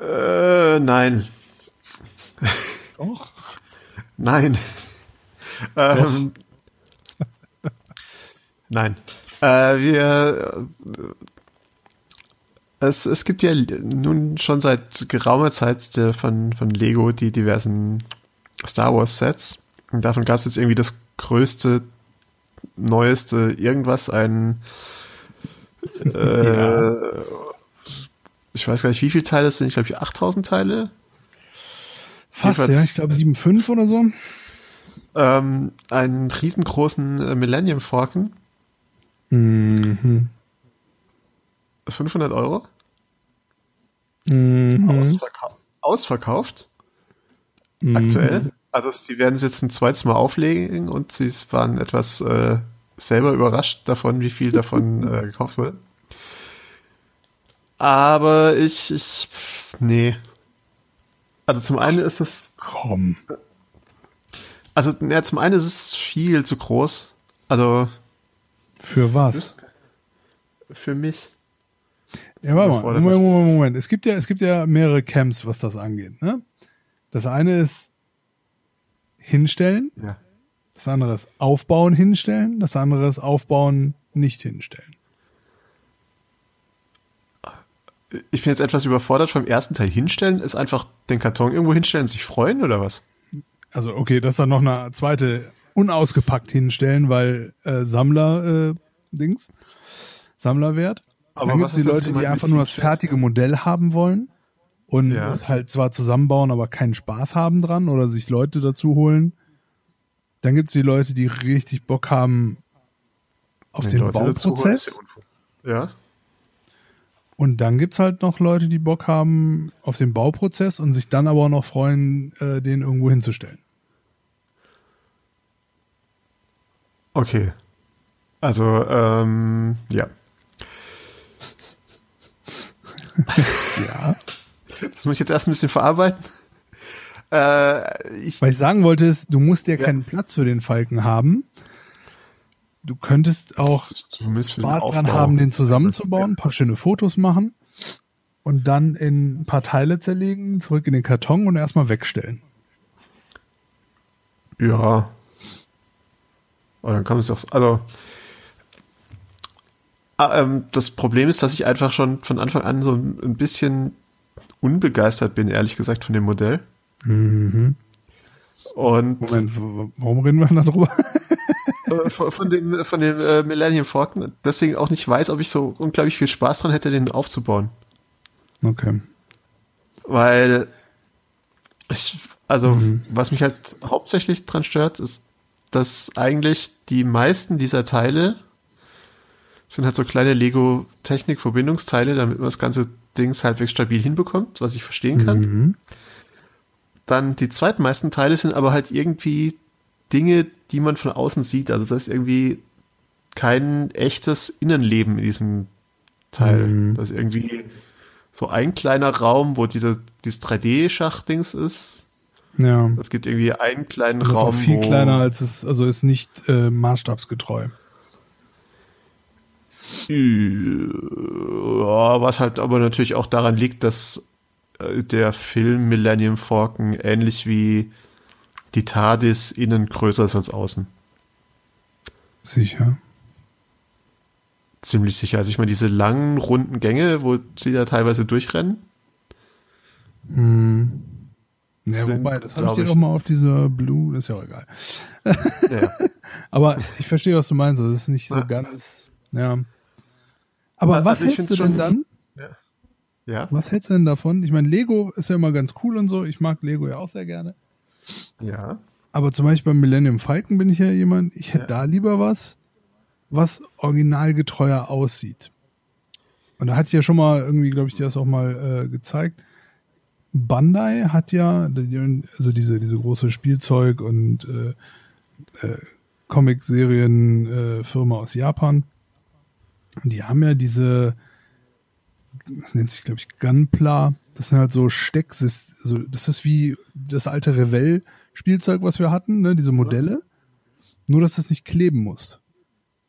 S1: Äh, nein.
S2: Doch.
S1: nein. (laughs) ähm, nein. Äh, wir. Es, es gibt ja nun schon seit geraumer Zeit von, von Lego die diversen Star Wars Sets. Und davon gab es jetzt irgendwie das größte, neueste irgendwas, ein äh, ja. ich weiß gar nicht, wie viele Teile es sind. Ich glaube, 8000 Teile.
S2: Fast, ja. Ich glaube 7,5 oder so.
S1: Ähm, einen riesengroßen äh, Millennium Falcon
S2: Mhm.
S1: 500 Euro?
S2: Mhm.
S1: Ausverka ausverkauft. Mhm. Aktuell. Also sie werden es jetzt ein zweites Mal auflegen und sie waren etwas äh, selber überrascht davon, wie viel davon (laughs) äh, gekauft wurde. Aber ich, ich, nee. Also zum einen ist es.
S2: Komm.
S1: Also, ja, zum einen ist es viel zu groß. Also,
S2: für was?
S1: Für mich.
S2: Ja, warte mal. Moment, Moment, Moment. Es gibt ja, es gibt ja mehrere Camps, was das angeht. Ne? Das eine ist hinstellen.
S1: Ja.
S2: Das andere ist aufbauen, hinstellen. Das andere ist aufbauen, nicht hinstellen.
S1: Ich bin jetzt etwas überfordert vom ersten Teil. Hinstellen ist einfach den Karton irgendwo hinstellen, sich freuen oder was?
S2: Also okay, das ist dann noch eine zweite unausgepackt hinstellen, weil äh, Sammler äh, Dings, Sammlerwert. Aber dann gibt es die Leute, die einfach nur das fertige Modell haben wollen und ja. es halt zwar zusammenbauen, aber keinen Spaß haben dran oder sich Leute dazu holen. Dann gibt es die Leute, die richtig Bock haben auf den, den Bauprozess.
S1: Ja.
S2: Und dann gibt es halt noch Leute, die Bock haben auf den Bauprozess und sich dann aber auch noch freuen, äh, den irgendwo hinzustellen.
S1: Okay. Also, ähm, ja. (laughs)
S2: ja.
S1: Das muss ich jetzt erst ein bisschen verarbeiten.
S2: Äh, ich, Was ich sagen wollte ist, du musst ja, ja. keinen Platz für den Falken haben. Du könntest auch du Spaß dran haben, den zusammenzubauen, ein paar schöne Fotos machen und dann in ein paar Teile zerlegen, zurück in den Karton und erstmal wegstellen.
S1: Ja, aber dann kann es doch, also, ah, ähm, das Problem ist, dass ich einfach schon von Anfang an so ein bisschen unbegeistert bin, ehrlich gesagt, von dem Modell.
S2: Mhm.
S1: Und
S2: Moment, warum reden wir darüber? (laughs)
S1: Von, von dem, von dem äh, Millennium Falcon. Deswegen auch nicht weiß, ob ich so unglaublich viel Spaß dran hätte, den aufzubauen.
S2: Okay.
S1: Weil ich, also, mhm. was mich halt hauptsächlich dran stört, ist, dass eigentlich die meisten dieser Teile sind halt so kleine Lego-Technik-Verbindungsteile, damit man das ganze Ding halbwegs stabil hinbekommt, was ich verstehen kann. Mhm. Dann die zweitmeisten Teile sind aber halt irgendwie Dinge, die man von außen sieht. Also das ist irgendwie kein echtes Innenleben in diesem Teil. Mhm. Das ist irgendwie so ein kleiner Raum, wo diese, dieses 3D-Schach-Dings ist.
S2: Ja.
S1: Es gibt irgendwie einen kleinen
S2: das
S1: Raum.
S2: Ist auch viel kleiner als es, also ist nicht äh, maßstabsgetreu.
S1: Ja, was halt aber natürlich auch daran liegt, dass äh, der Film Millennium Falcon ähnlich wie die TARDIS innen größer ist als außen.
S2: Sicher.
S1: Ziemlich sicher. Also ich meine, diese langen, runden Gänge, wo sie da teilweise durchrennen.
S2: Hm. Ja, wobei, das habe ich dir doch mal auf dieser Blue, ist ja auch egal. Ja. (laughs) Aber ich verstehe, was du meinst. Das ist nicht so ja. ganz, ja. Aber also was hältst du denn dann? Ja. ja. Was hältst du denn davon? Ich meine, Lego ist ja immer ganz cool und so. Ich mag Lego ja auch sehr gerne.
S1: Ja.
S2: Aber zum Beispiel beim Millennium Falcon bin ich ja jemand, ich hätte ja. da lieber was, was originalgetreuer aussieht. Und da hatte ich ja schon mal irgendwie, glaube ich, dir das auch mal äh, gezeigt. Bandai hat ja, also diese, diese große Spielzeug- und äh, äh, Comic-Serien-Firma äh, aus Japan, die haben ja diese, das nennt sich, glaube ich, Gunpla. Das sind halt so Stecksys, so, das ist wie das alte Revell-Spielzeug, was wir hatten, ne, diese Modelle. Nur, dass das nicht kleben muss.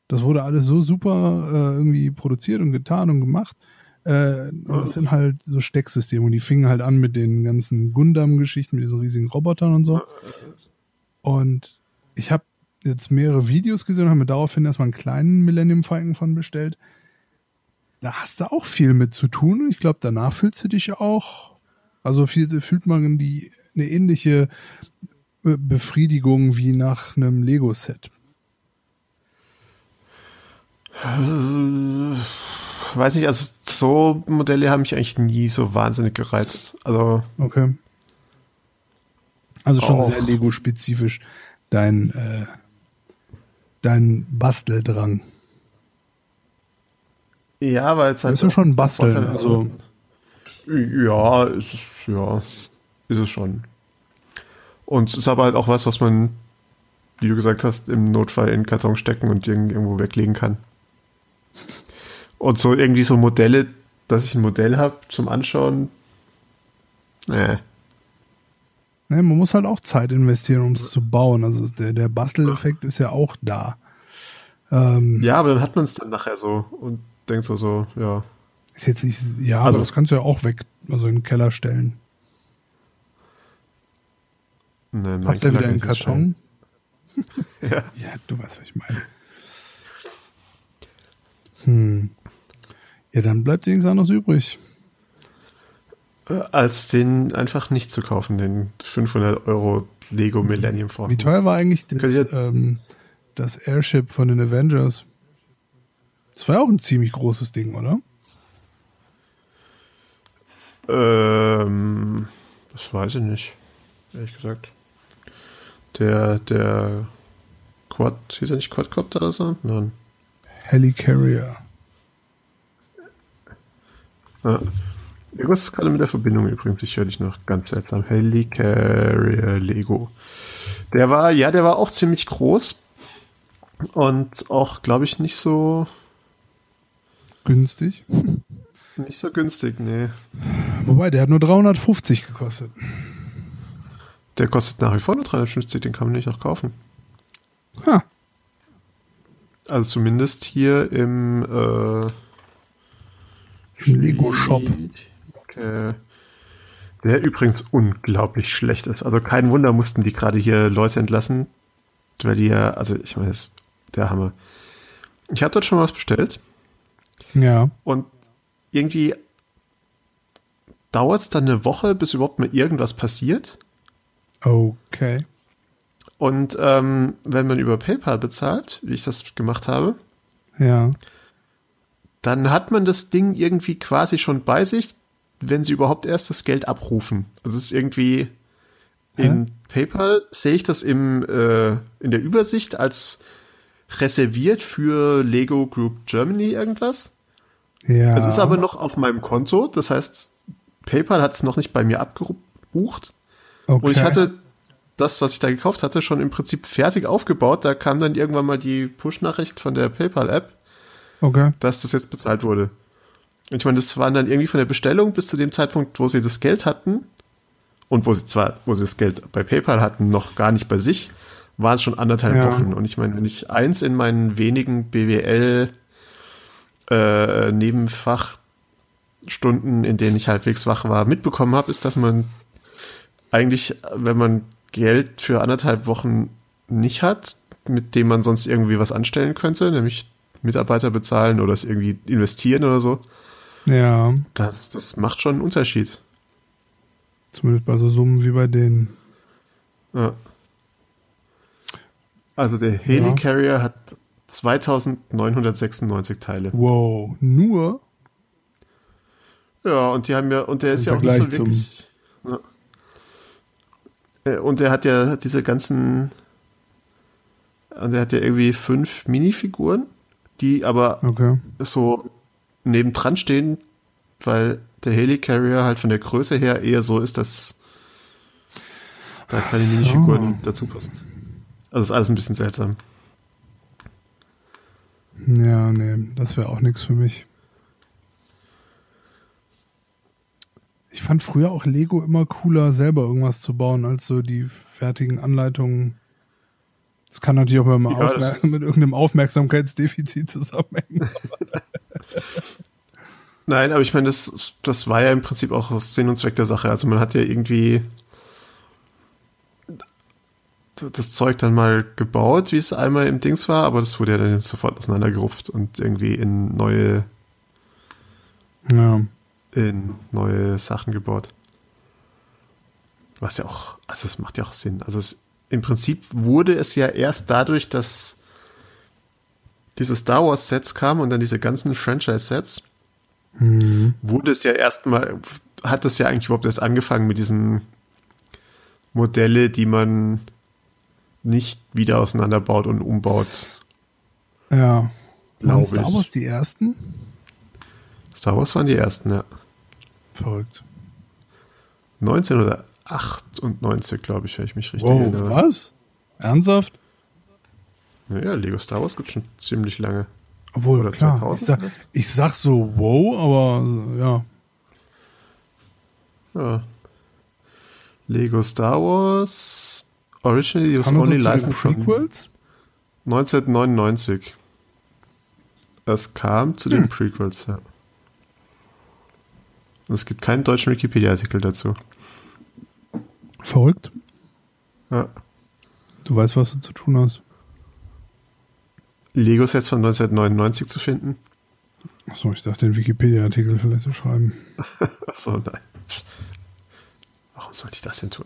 S2: Das wurde alles so super äh, irgendwie produziert und getan und gemacht. Äh, und das sind halt so Stecksysteme und die fingen halt an mit den ganzen Gundam-Geschichten, mit diesen riesigen Robotern und so. Und ich habe jetzt mehrere Videos gesehen und habe mir daraufhin erstmal einen kleinen Millennium Falcon von bestellt. Da hast du auch viel mit zu tun und ich glaube, danach fühlst du dich auch, also viel, fühlt man die, eine ähnliche Befriedigung wie nach einem Lego-Set.
S1: Äh, weiß nicht, also so Modelle haben mich eigentlich nie so wahnsinnig gereizt. Also.
S2: Okay. Also schon sehr Lego-spezifisch dein äh, dein Basteldrang.
S1: Ja, weil es
S2: halt. Das ist ja schon ein Basteln. Also.
S1: Ja, ist es, ja, ist es schon. Und es ist aber halt auch was, was man, wie du gesagt hast, im Notfall in den Karton stecken und irgendwo weglegen kann. Und so irgendwie so Modelle, dass ich ein Modell habe zum Anschauen. Nee.
S2: Nee, man muss halt auch Zeit investieren, um es zu bauen. Also der, der Basteleffekt ist ja auch da.
S1: Ähm, ja, aber dann hat man es dann nachher so und denkt so, so, ja.
S2: Ist jetzt nicht, ja, also, aber das kannst du ja auch weg, also in den Keller stellen. Nee, Hast du wieder einen Karton? (laughs) ja. ja, du weißt, was ich meine. Hm. Ja, dann bleibt dir nichts anderes übrig.
S1: Als den einfach nicht zu kaufen, den 500 Euro Lego Millennium Falcon.
S2: Wie teuer war eigentlich das, ähm, das Airship von den Avengers? Das war ja auch ein ziemlich großes Ding, oder?
S1: Ähm, das weiß ich nicht, ehrlich gesagt. Der, der Quad, hieß er nicht Quadcopter oder so? Nein.
S2: Helicarrier.
S1: Ja. Irgendwas ist gerade mit der Verbindung übrigens. Ich höre dich noch ganz seltsam. Helicarrier Lego. Der war, ja, der war auch ziemlich groß. Und auch, glaube ich, nicht so
S2: günstig. (laughs)
S1: Nicht so günstig, nee.
S2: Wobei, der hat nur 350 gekostet.
S1: Der kostet nach wie vor nur 350, den kann man nicht noch kaufen.
S2: Ha.
S1: Also zumindest hier im, äh,
S2: Im Lego-Shop.
S1: Okay. Der übrigens unglaublich schlecht ist. Also kein Wunder mussten die gerade hier Leute entlassen, weil die ja, also ich meine, das ist der Hammer. Ich habe dort schon was bestellt.
S2: Ja.
S1: Und irgendwie dauert es dann eine Woche, bis überhaupt mal irgendwas passiert.
S2: Okay.
S1: Und ähm, wenn man über PayPal bezahlt, wie ich das gemacht habe,
S2: ja.
S1: dann hat man das Ding irgendwie quasi schon bei sich, wenn sie überhaupt erst das Geld abrufen. Also es ist irgendwie in Hä? PayPal sehe ich das im, äh, in der Übersicht als reserviert für Lego Group Germany irgendwas.
S2: Ja.
S1: Es ist aber noch auf meinem Konto, das heißt, PayPal hat es noch nicht bei mir abgebucht. Okay. Und ich hatte das, was ich da gekauft hatte, schon im Prinzip fertig aufgebaut. Da kam dann irgendwann mal die Push-Nachricht von der PayPal-App,
S2: okay.
S1: dass das jetzt bezahlt wurde. Und ich meine, das waren dann irgendwie von der Bestellung bis zu dem Zeitpunkt, wo sie das Geld hatten und wo sie zwar, wo sie das Geld bei PayPal hatten, noch gar nicht bei sich, waren es schon anderthalb ja. Wochen. Und ich meine, wenn ich eins in meinen wenigen BWL äh, Nebenfachstunden, in denen ich halbwegs wach war, mitbekommen habe, ist, dass man eigentlich, wenn man Geld für anderthalb Wochen nicht hat, mit dem man sonst irgendwie was anstellen könnte, nämlich Mitarbeiter bezahlen oder es irgendwie investieren oder so.
S2: Ja.
S1: Das, das macht schon einen Unterschied.
S2: Zumindest bei so Summen wie bei denen.
S1: Ja. Also der Helicarrier ja. hat 2996 Teile.
S2: Wow, nur?
S1: Ja, und die haben ja, und der ist ja auch nicht so wirklich. Ja. Äh, und er hat ja diese ganzen. Und er hat ja irgendwie fünf Minifiguren, die aber
S2: okay.
S1: so nebendran stehen, weil der Helicarrier halt von der Größe her eher so ist, dass da keine so. Minifiguren dazu passen. Also ist alles ein bisschen seltsam.
S2: Ja, nee, das wäre auch nichts für mich. Ich fand früher auch Lego immer cooler, selber irgendwas zu bauen, als so die fertigen Anleitungen. Das kann natürlich auch mal ja, mit irgendeinem Aufmerksamkeitsdefizit zusammenhängen. (laughs)
S1: Nein, aber ich meine, das, das war ja im Prinzip auch Sinn und Zweck der Sache. Also man hat ja irgendwie das Zeug dann mal gebaut, wie es einmal im Dings war, aber das wurde ja dann sofort auseinandergerupft und irgendwie in neue
S2: ja
S1: in neue Sachen gebaut. Was ja auch, also es macht ja auch Sinn. Also es, im Prinzip wurde es ja erst dadurch, dass diese Star Wars Sets kamen und dann diese ganzen Franchise Sets, mhm. wurde es ja erstmal, hat es ja eigentlich überhaupt erst angefangen mit diesen Modelle, die man nicht wieder auseinanderbaut und umbaut.
S2: Ja. Waren Star Wars die ersten?
S1: Star Wars waren die ersten, ja.
S2: Verrückt.
S1: 1998, glaube ich, wenn ich mich richtig
S2: wow, erinnere. Was? Ernsthaft?
S1: Ja, Lego Star Wars gibt schon ziemlich lange.
S2: Obwohl, Oder klar, 2000? Ich sag, ich sag so wow, aber ja.
S1: Ja. Lego Star Wars Originally was only licensed Prequels? 1999. Es kam zu hm. den Prequels, ja. Es gibt keinen deutschen Wikipedia-Artikel dazu.
S2: Verrückt.
S1: Ja.
S2: Du weißt, was du zu tun hast.
S1: Lego-Sets von 1999 zu finden.
S2: Achso, ich dachte, den Wikipedia-Artikel vielleicht zu schreiben. (laughs)
S1: Achso, nein. Warum sollte ich das denn tun?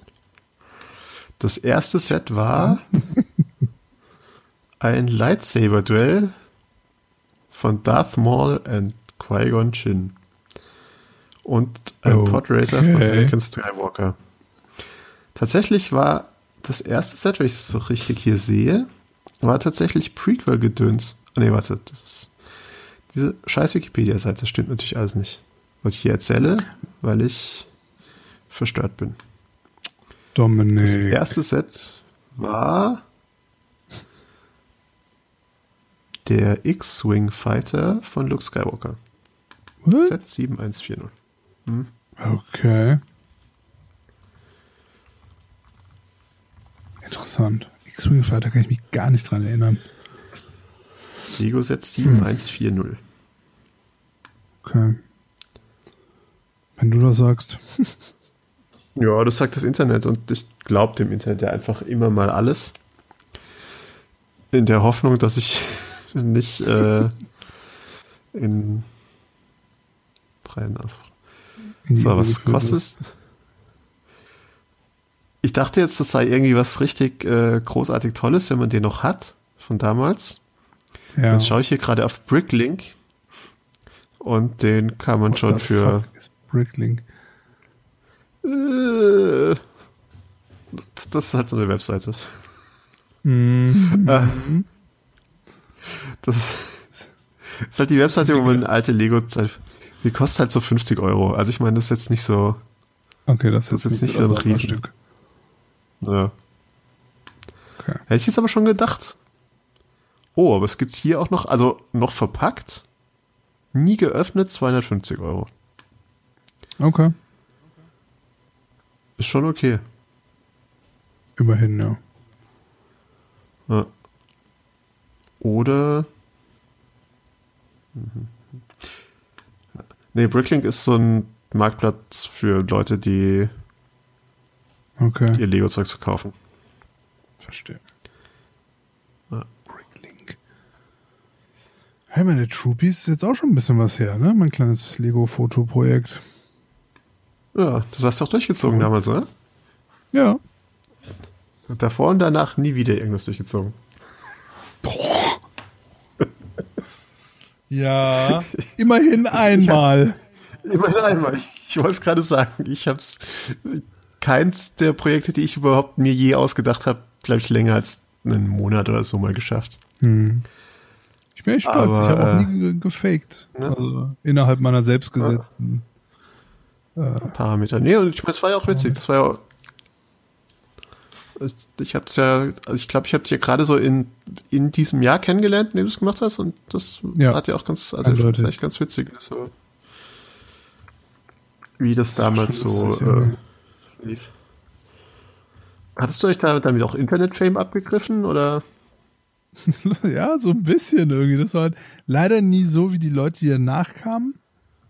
S1: Das erste Set war (laughs) ein Lightsaber-Duell von Darth Maul und Qui-Gon Jinn und ein okay. Podracer von Anakin Skywalker. Tatsächlich war das erste Set, wenn ich es so richtig hier sehe, war tatsächlich Prequel-Gedöns. Nee, warte, das ist diese scheiß Wikipedia-Seite, stimmt natürlich alles nicht. Was ich hier erzähle, weil ich verstört bin.
S2: Dominik. Das
S1: erste Set war der X-Wing Fighter von Luke Skywalker. What? Set 7140.
S2: Hm. Okay. Interessant. X-Wing Fighter kann ich mich gar nicht dran erinnern.
S1: Lego Set 7140. Hm.
S2: Okay. Wenn du das sagst. (laughs)
S1: ja, das sagt das Internet und ich glaube dem Internet ja einfach immer mal alles. In der Hoffnung, dass ich (laughs) nicht äh, in drei so, was kostet Ich dachte jetzt, das sei irgendwie was richtig äh, großartig Tolles, wenn man den noch hat, von damals. Ja. Jetzt schaue ich hier gerade auf Bricklink und den kann man What schon für.
S2: Bricklink?
S1: Äh, das ist halt so eine Webseite.
S2: Mhm. Äh,
S1: das ist halt die Webseite, wo man alte Lego-Zeit die kostet halt so 50 Euro. Also ich meine, das ist jetzt nicht so.
S2: Okay, das, das ist jetzt nicht so ein
S1: Riesenstück. Ja. Okay. Hätte ich jetzt aber schon gedacht. Oh, aber es gibt hier auch noch, also noch verpackt, nie geöffnet, 250 Euro.
S2: Okay.
S1: Ist schon okay.
S2: Immerhin, ja.
S1: ja. Oder. Mhm. Nee, Bricklink ist so ein Marktplatz für Leute, die
S2: Okay.
S1: ihr Lego-Zeugs verkaufen.
S2: Verstehe.
S1: Ja.
S2: Bricklink. Hey, meine Troopies ist jetzt auch schon ein bisschen was her, ne? Mein kleines Lego-Fotoprojekt.
S1: Ja, das hast du auch durchgezogen
S2: Mhm.
S1: damals, oder?
S2: Ja.
S1: Und davor und danach nie wieder irgendwas durchgezogen.
S2: Ja. (laughs) Immerhin einmal.
S1: Immerhin einmal. Ich wollte es gerade sagen. Ich habe es. Keins der Projekte, die ich überhaupt mir je ausgedacht habe, glaube ich, länger als einen Monat oder so mal geschafft.
S2: Hm. Ich bin echt stolz.
S1: Aber,
S2: ich habe auch
S1: äh,
S2: nie ge- gefaked.
S1: ne?
S2: Also innerhalb meiner selbstgesetzten.
S1: Parameter. Nee, und ich meine, es war ja auch witzig. Das war ja. auch- Ich, es ja, also ich glaube, ich habe dich ja gerade so in, in diesem Jahr kennengelernt, in dem du es gemacht hast, und das
S2: Ja.
S1: hat ja auch ganz, also das echt ganz witzig, so, wie das,
S2: Das war
S1: damals so äh, lief. Hattest du euch da damit auch Internet-Fame abgegriffen oder? (laughs)
S2: ja, so ein bisschen irgendwie. Das war halt leider nie so wie die Leute, die danach kamen.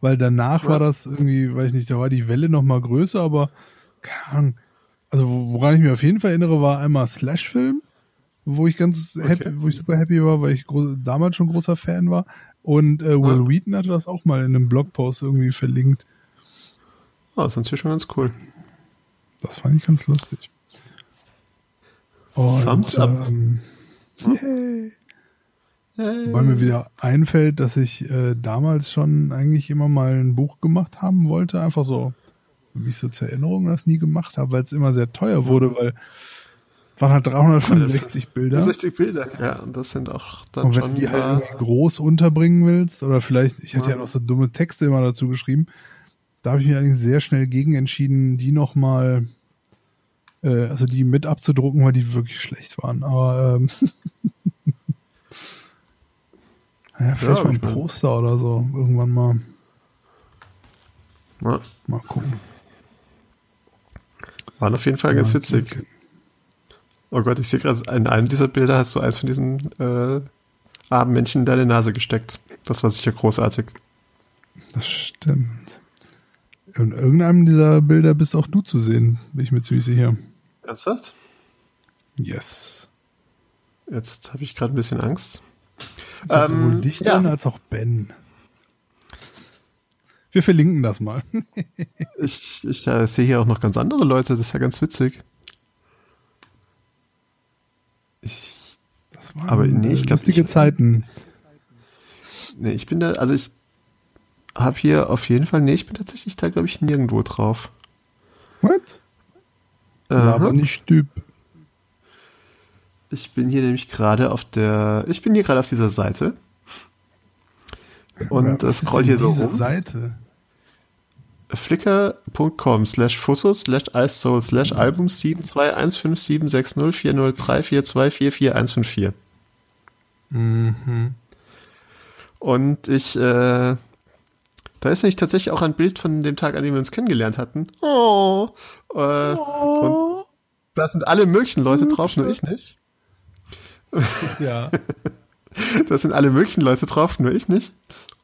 S2: Weil danach war das irgendwie, weiß ich nicht, da war die Welle noch mal größer, aber keine Ahnung. Also wo- woran ich mich auf jeden Fall erinnere, war einmal Slash-Film, wo ich ganz happy,
S1: Okay.
S2: wo ich super happy war, weil ich groß, damals schon großer Fan war. Und äh, Will
S1: Ah.
S2: Wheaton hatte das auch mal in einem Blogpost irgendwie verlinkt.
S1: Oh, das ist natürlich schon ganz cool.
S2: Das fand ich ganz lustig. Und,
S1: Thumbs up.
S2: ähm, yay. Wobei mir wieder einfällt, dass ich äh, damals schon eigentlich immer mal ein Buch gemacht haben wollte. Einfach so, wie ich so zur Erinnerung das nie gemacht habe, weil es immer sehr teuer wurde, weil waren halt 365 Bilder.
S1: 60 Bilder, ja, und das sind auch dann
S2: Und wenn
S1: schon
S2: du die halt irgendwie groß unterbringen willst, oder vielleicht, ich hatte ja
S1: Ja.
S2: noch so dumme Texte immer dazu geschrieben, da habe ich mich allerdings sehr schnell gegen entschieden, die nochmal, äh, also die mit abzudrucken, weil die wirklich schlecht waren. Aber ähm, (laughs) ja, vielleicht
S1: Ja,
S2: mal ein Poster oder so, irgendwann mal.
S1: ja,
S2: Mal gucken.
S1: waren auf jeden Fall ganz witzig.
S2: okay.
S1: Oh Gott, ich sehe gerade, in einem dieser Bilder hast du eins von diesen äh, armen Männchen in deine Nase gesteckt. Das war sicher großartig.
S2: Das stimmt. In irgendeinem dieser Bilder bist auch du zu sehen, bin ich mir ziemlich sicher.
S1: Ernsthaft?
S2: Yes.
S1: Jetzt habe ich gerade ein bisschen Angst.
S2: Sowohl
S1: Ähm,
S2: dich
S1: ja.
S2: drin als auch Ben. Wir verlinken das mal. (laughs)
S1: Ich, ich äh, sehe hier auch noch ganz andere Leute, das ist ja ganz witzig. Ich,
S2: Das waren
S1: Aber nee, ich
S2: äh,
S1: glaub,
S2: lustige
S1: ich-
S2: Zeiten.
S1: nee, ich bin da, also ich habe hier auf jeden Fall, nee, ich bin tatsächlich da, glaube ich, nirgendwo drauf.
S2: What?
S1: Aha.
S2: Aber nicht Typ.
S1: Ich bin hier nämlich gerade auf der, ich bin hier gerade auf dieser Seite. Und
S2: Ja,
S1: das scroll hier so
S2: diese
S1: rum.
S2: Seite.
S1: flickr.com slash fotos slash icesoul slash album 7215760403424444154.
S2: Mhm.
S1: Und ich, äh, da ist nämlich tatsächlich auch ein Bild von dem Tag, an dem wir uns kennengelernt hatten. Oh. Äh, Und da sind alle möglichen Leute drauf, nur ich nicht. (laughs)
S2: Ja.
S1: Da sind alle möglichen Leute drauf, nur ich nicht.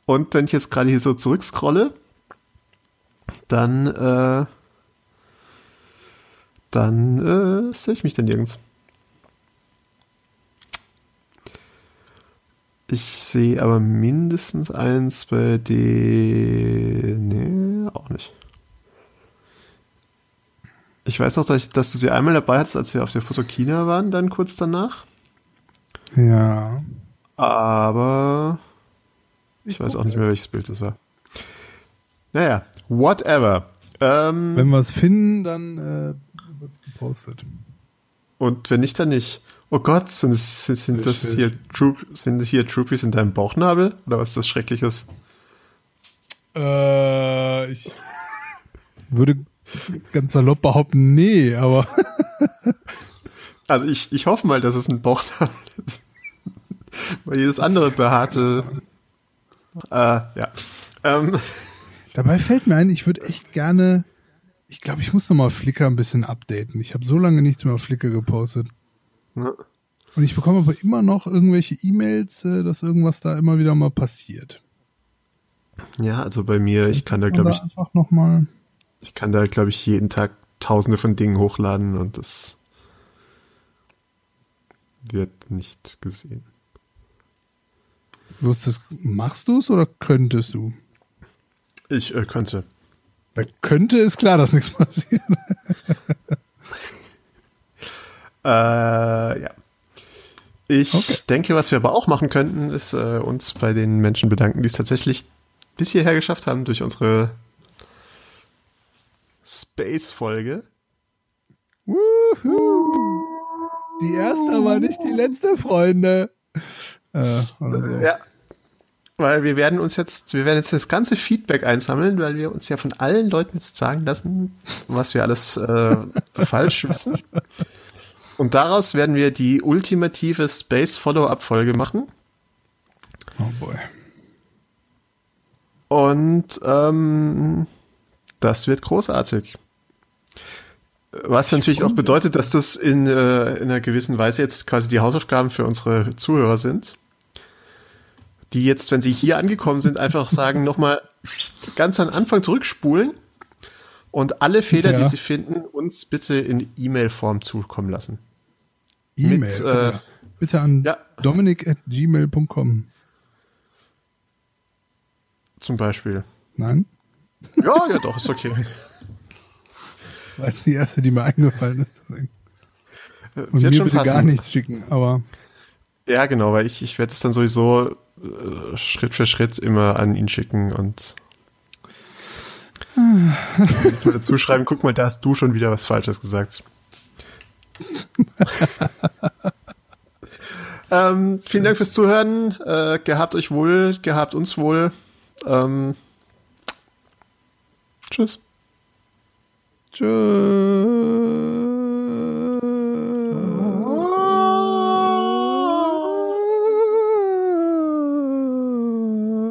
S1: Und wenn ich jetzt gerade hier so zurückscrolle, dann, äh, dann äh, sehe ich mich denn nirgends. Ich sehe aber mindestens eins bei den. Nee, auch nicht. Ich weiß noch, dass, ich, dass du sie einmal dabei hattest, als wir auf der Fotokina waren, dann kurz danach.
S2: Ja.
S1: Aber ich weiß auch nicht mehr, welches Bild das war. Naja, whatever. Ähm,
S2: Wenn wir es finden, dann äh, wird es gepostet.
S1: und wenn nicht, dann nicht. Oh Gott, sind, es, sind, sind das hier, Troop, sind hier Troopies in deinem Bauchnabel? Oder was ist das Schreckliches?
S2: Äh, ich würde ganz salopp behaupten, nee, aber (laughs)
S1: Also ich, ich hoffe mal, dass es ein Bauchnabel (laughs) ist. Weil jedes andere behaarte. Äh, ja. Ähm,
S2: dabei fällt mir ein, ich würde echt gerne, ich glaube, ich muss noch mal Flickr ein bisschen updaten. Ich habe so lange nichts mehr auf Flickr gepostet.
S1: ne?
S2: Und ich bekomme aber immer noch irgendwelche E-Mails, äh, dass irgendwas da immer wieder mal passiert.
S1: Ja, also bei mir, ich kann da, glaube ich,
S2: einfach noch mal.
S1: ich kann da, glaube ich, jeden Tag tausende von Dingen hochladen und das wird nicht gesehen.
S2: Wusstest, machst du es oder könntest du?
S1: Ich äh, könnte.
S2: Da könnte ist klar, dass nichts (laughs) passiert.
S1: Äh, ja. Ich
S2: Okay.
S1: denke, was wir aber auch machen könnten, ist äh, uns bei den Menschen bedanken, die es tatsächlich bis hierher geschafft haben durch unsere Space-Folge.
S2: Wuhu. Die erste, aber nicht die letzte, Freunde. Äh, so.
S1: Ja. Weil wir werden uns jetzt, wir werden jetzt das ganze Feedback einsammeln, weil wir uns ja von allen Leuten jetzt sagen lassen, was wir alles äh, (laughs) falsch wissen. Und daraus werden wir die ultimative Space-Follow-up-Folge machen.
S2: Oh boy.
S1: Und ähm, das wird großartig. Was natürlich auch bedeutet, dass das in, äh, in einer gewissen Weise jetzt quasi die Hausaufgaben für unsere Zuhörer sind. Die jetzt, wenn sie hier angekommen sind, einfach sagen, nochmal ganz an Anfang zurückspulen und alle Fehler,
S2: Ja.
S1: die sie finden, uns bitte in E-Mail-Form zukommen lassen.
S2: E-Mail.
S1: Mit, äh,
S2: bitte. bitte an
S1: ja.
S2: dominik.gmail.com.
S1: Zum Beispiel.
S2: Nein?
S1: Ja, ja, doch, ist okay. (laughs)
S2: Weil es die erste, die mir eingefallen ist.
S1: Äh,
S2: Und
S1: wird
S2: mir bitte gar
S1: passen.
S2: nichts schicken, aber
S1: Ja, genau, weil ich, ich werde es dann sowieso äh, Schritt für Schritt immer an ihn schicken und (laughs) jetzt mal dazu schreiben, guck mal, da hast du schon wieder was Falsches gesagt. (laughs) ähm, vielen Dank fürs Zuhören. Äh, gehabt euch wohl, gehabt uns wohl. Ähm, tschüss.
S2: Tschüss.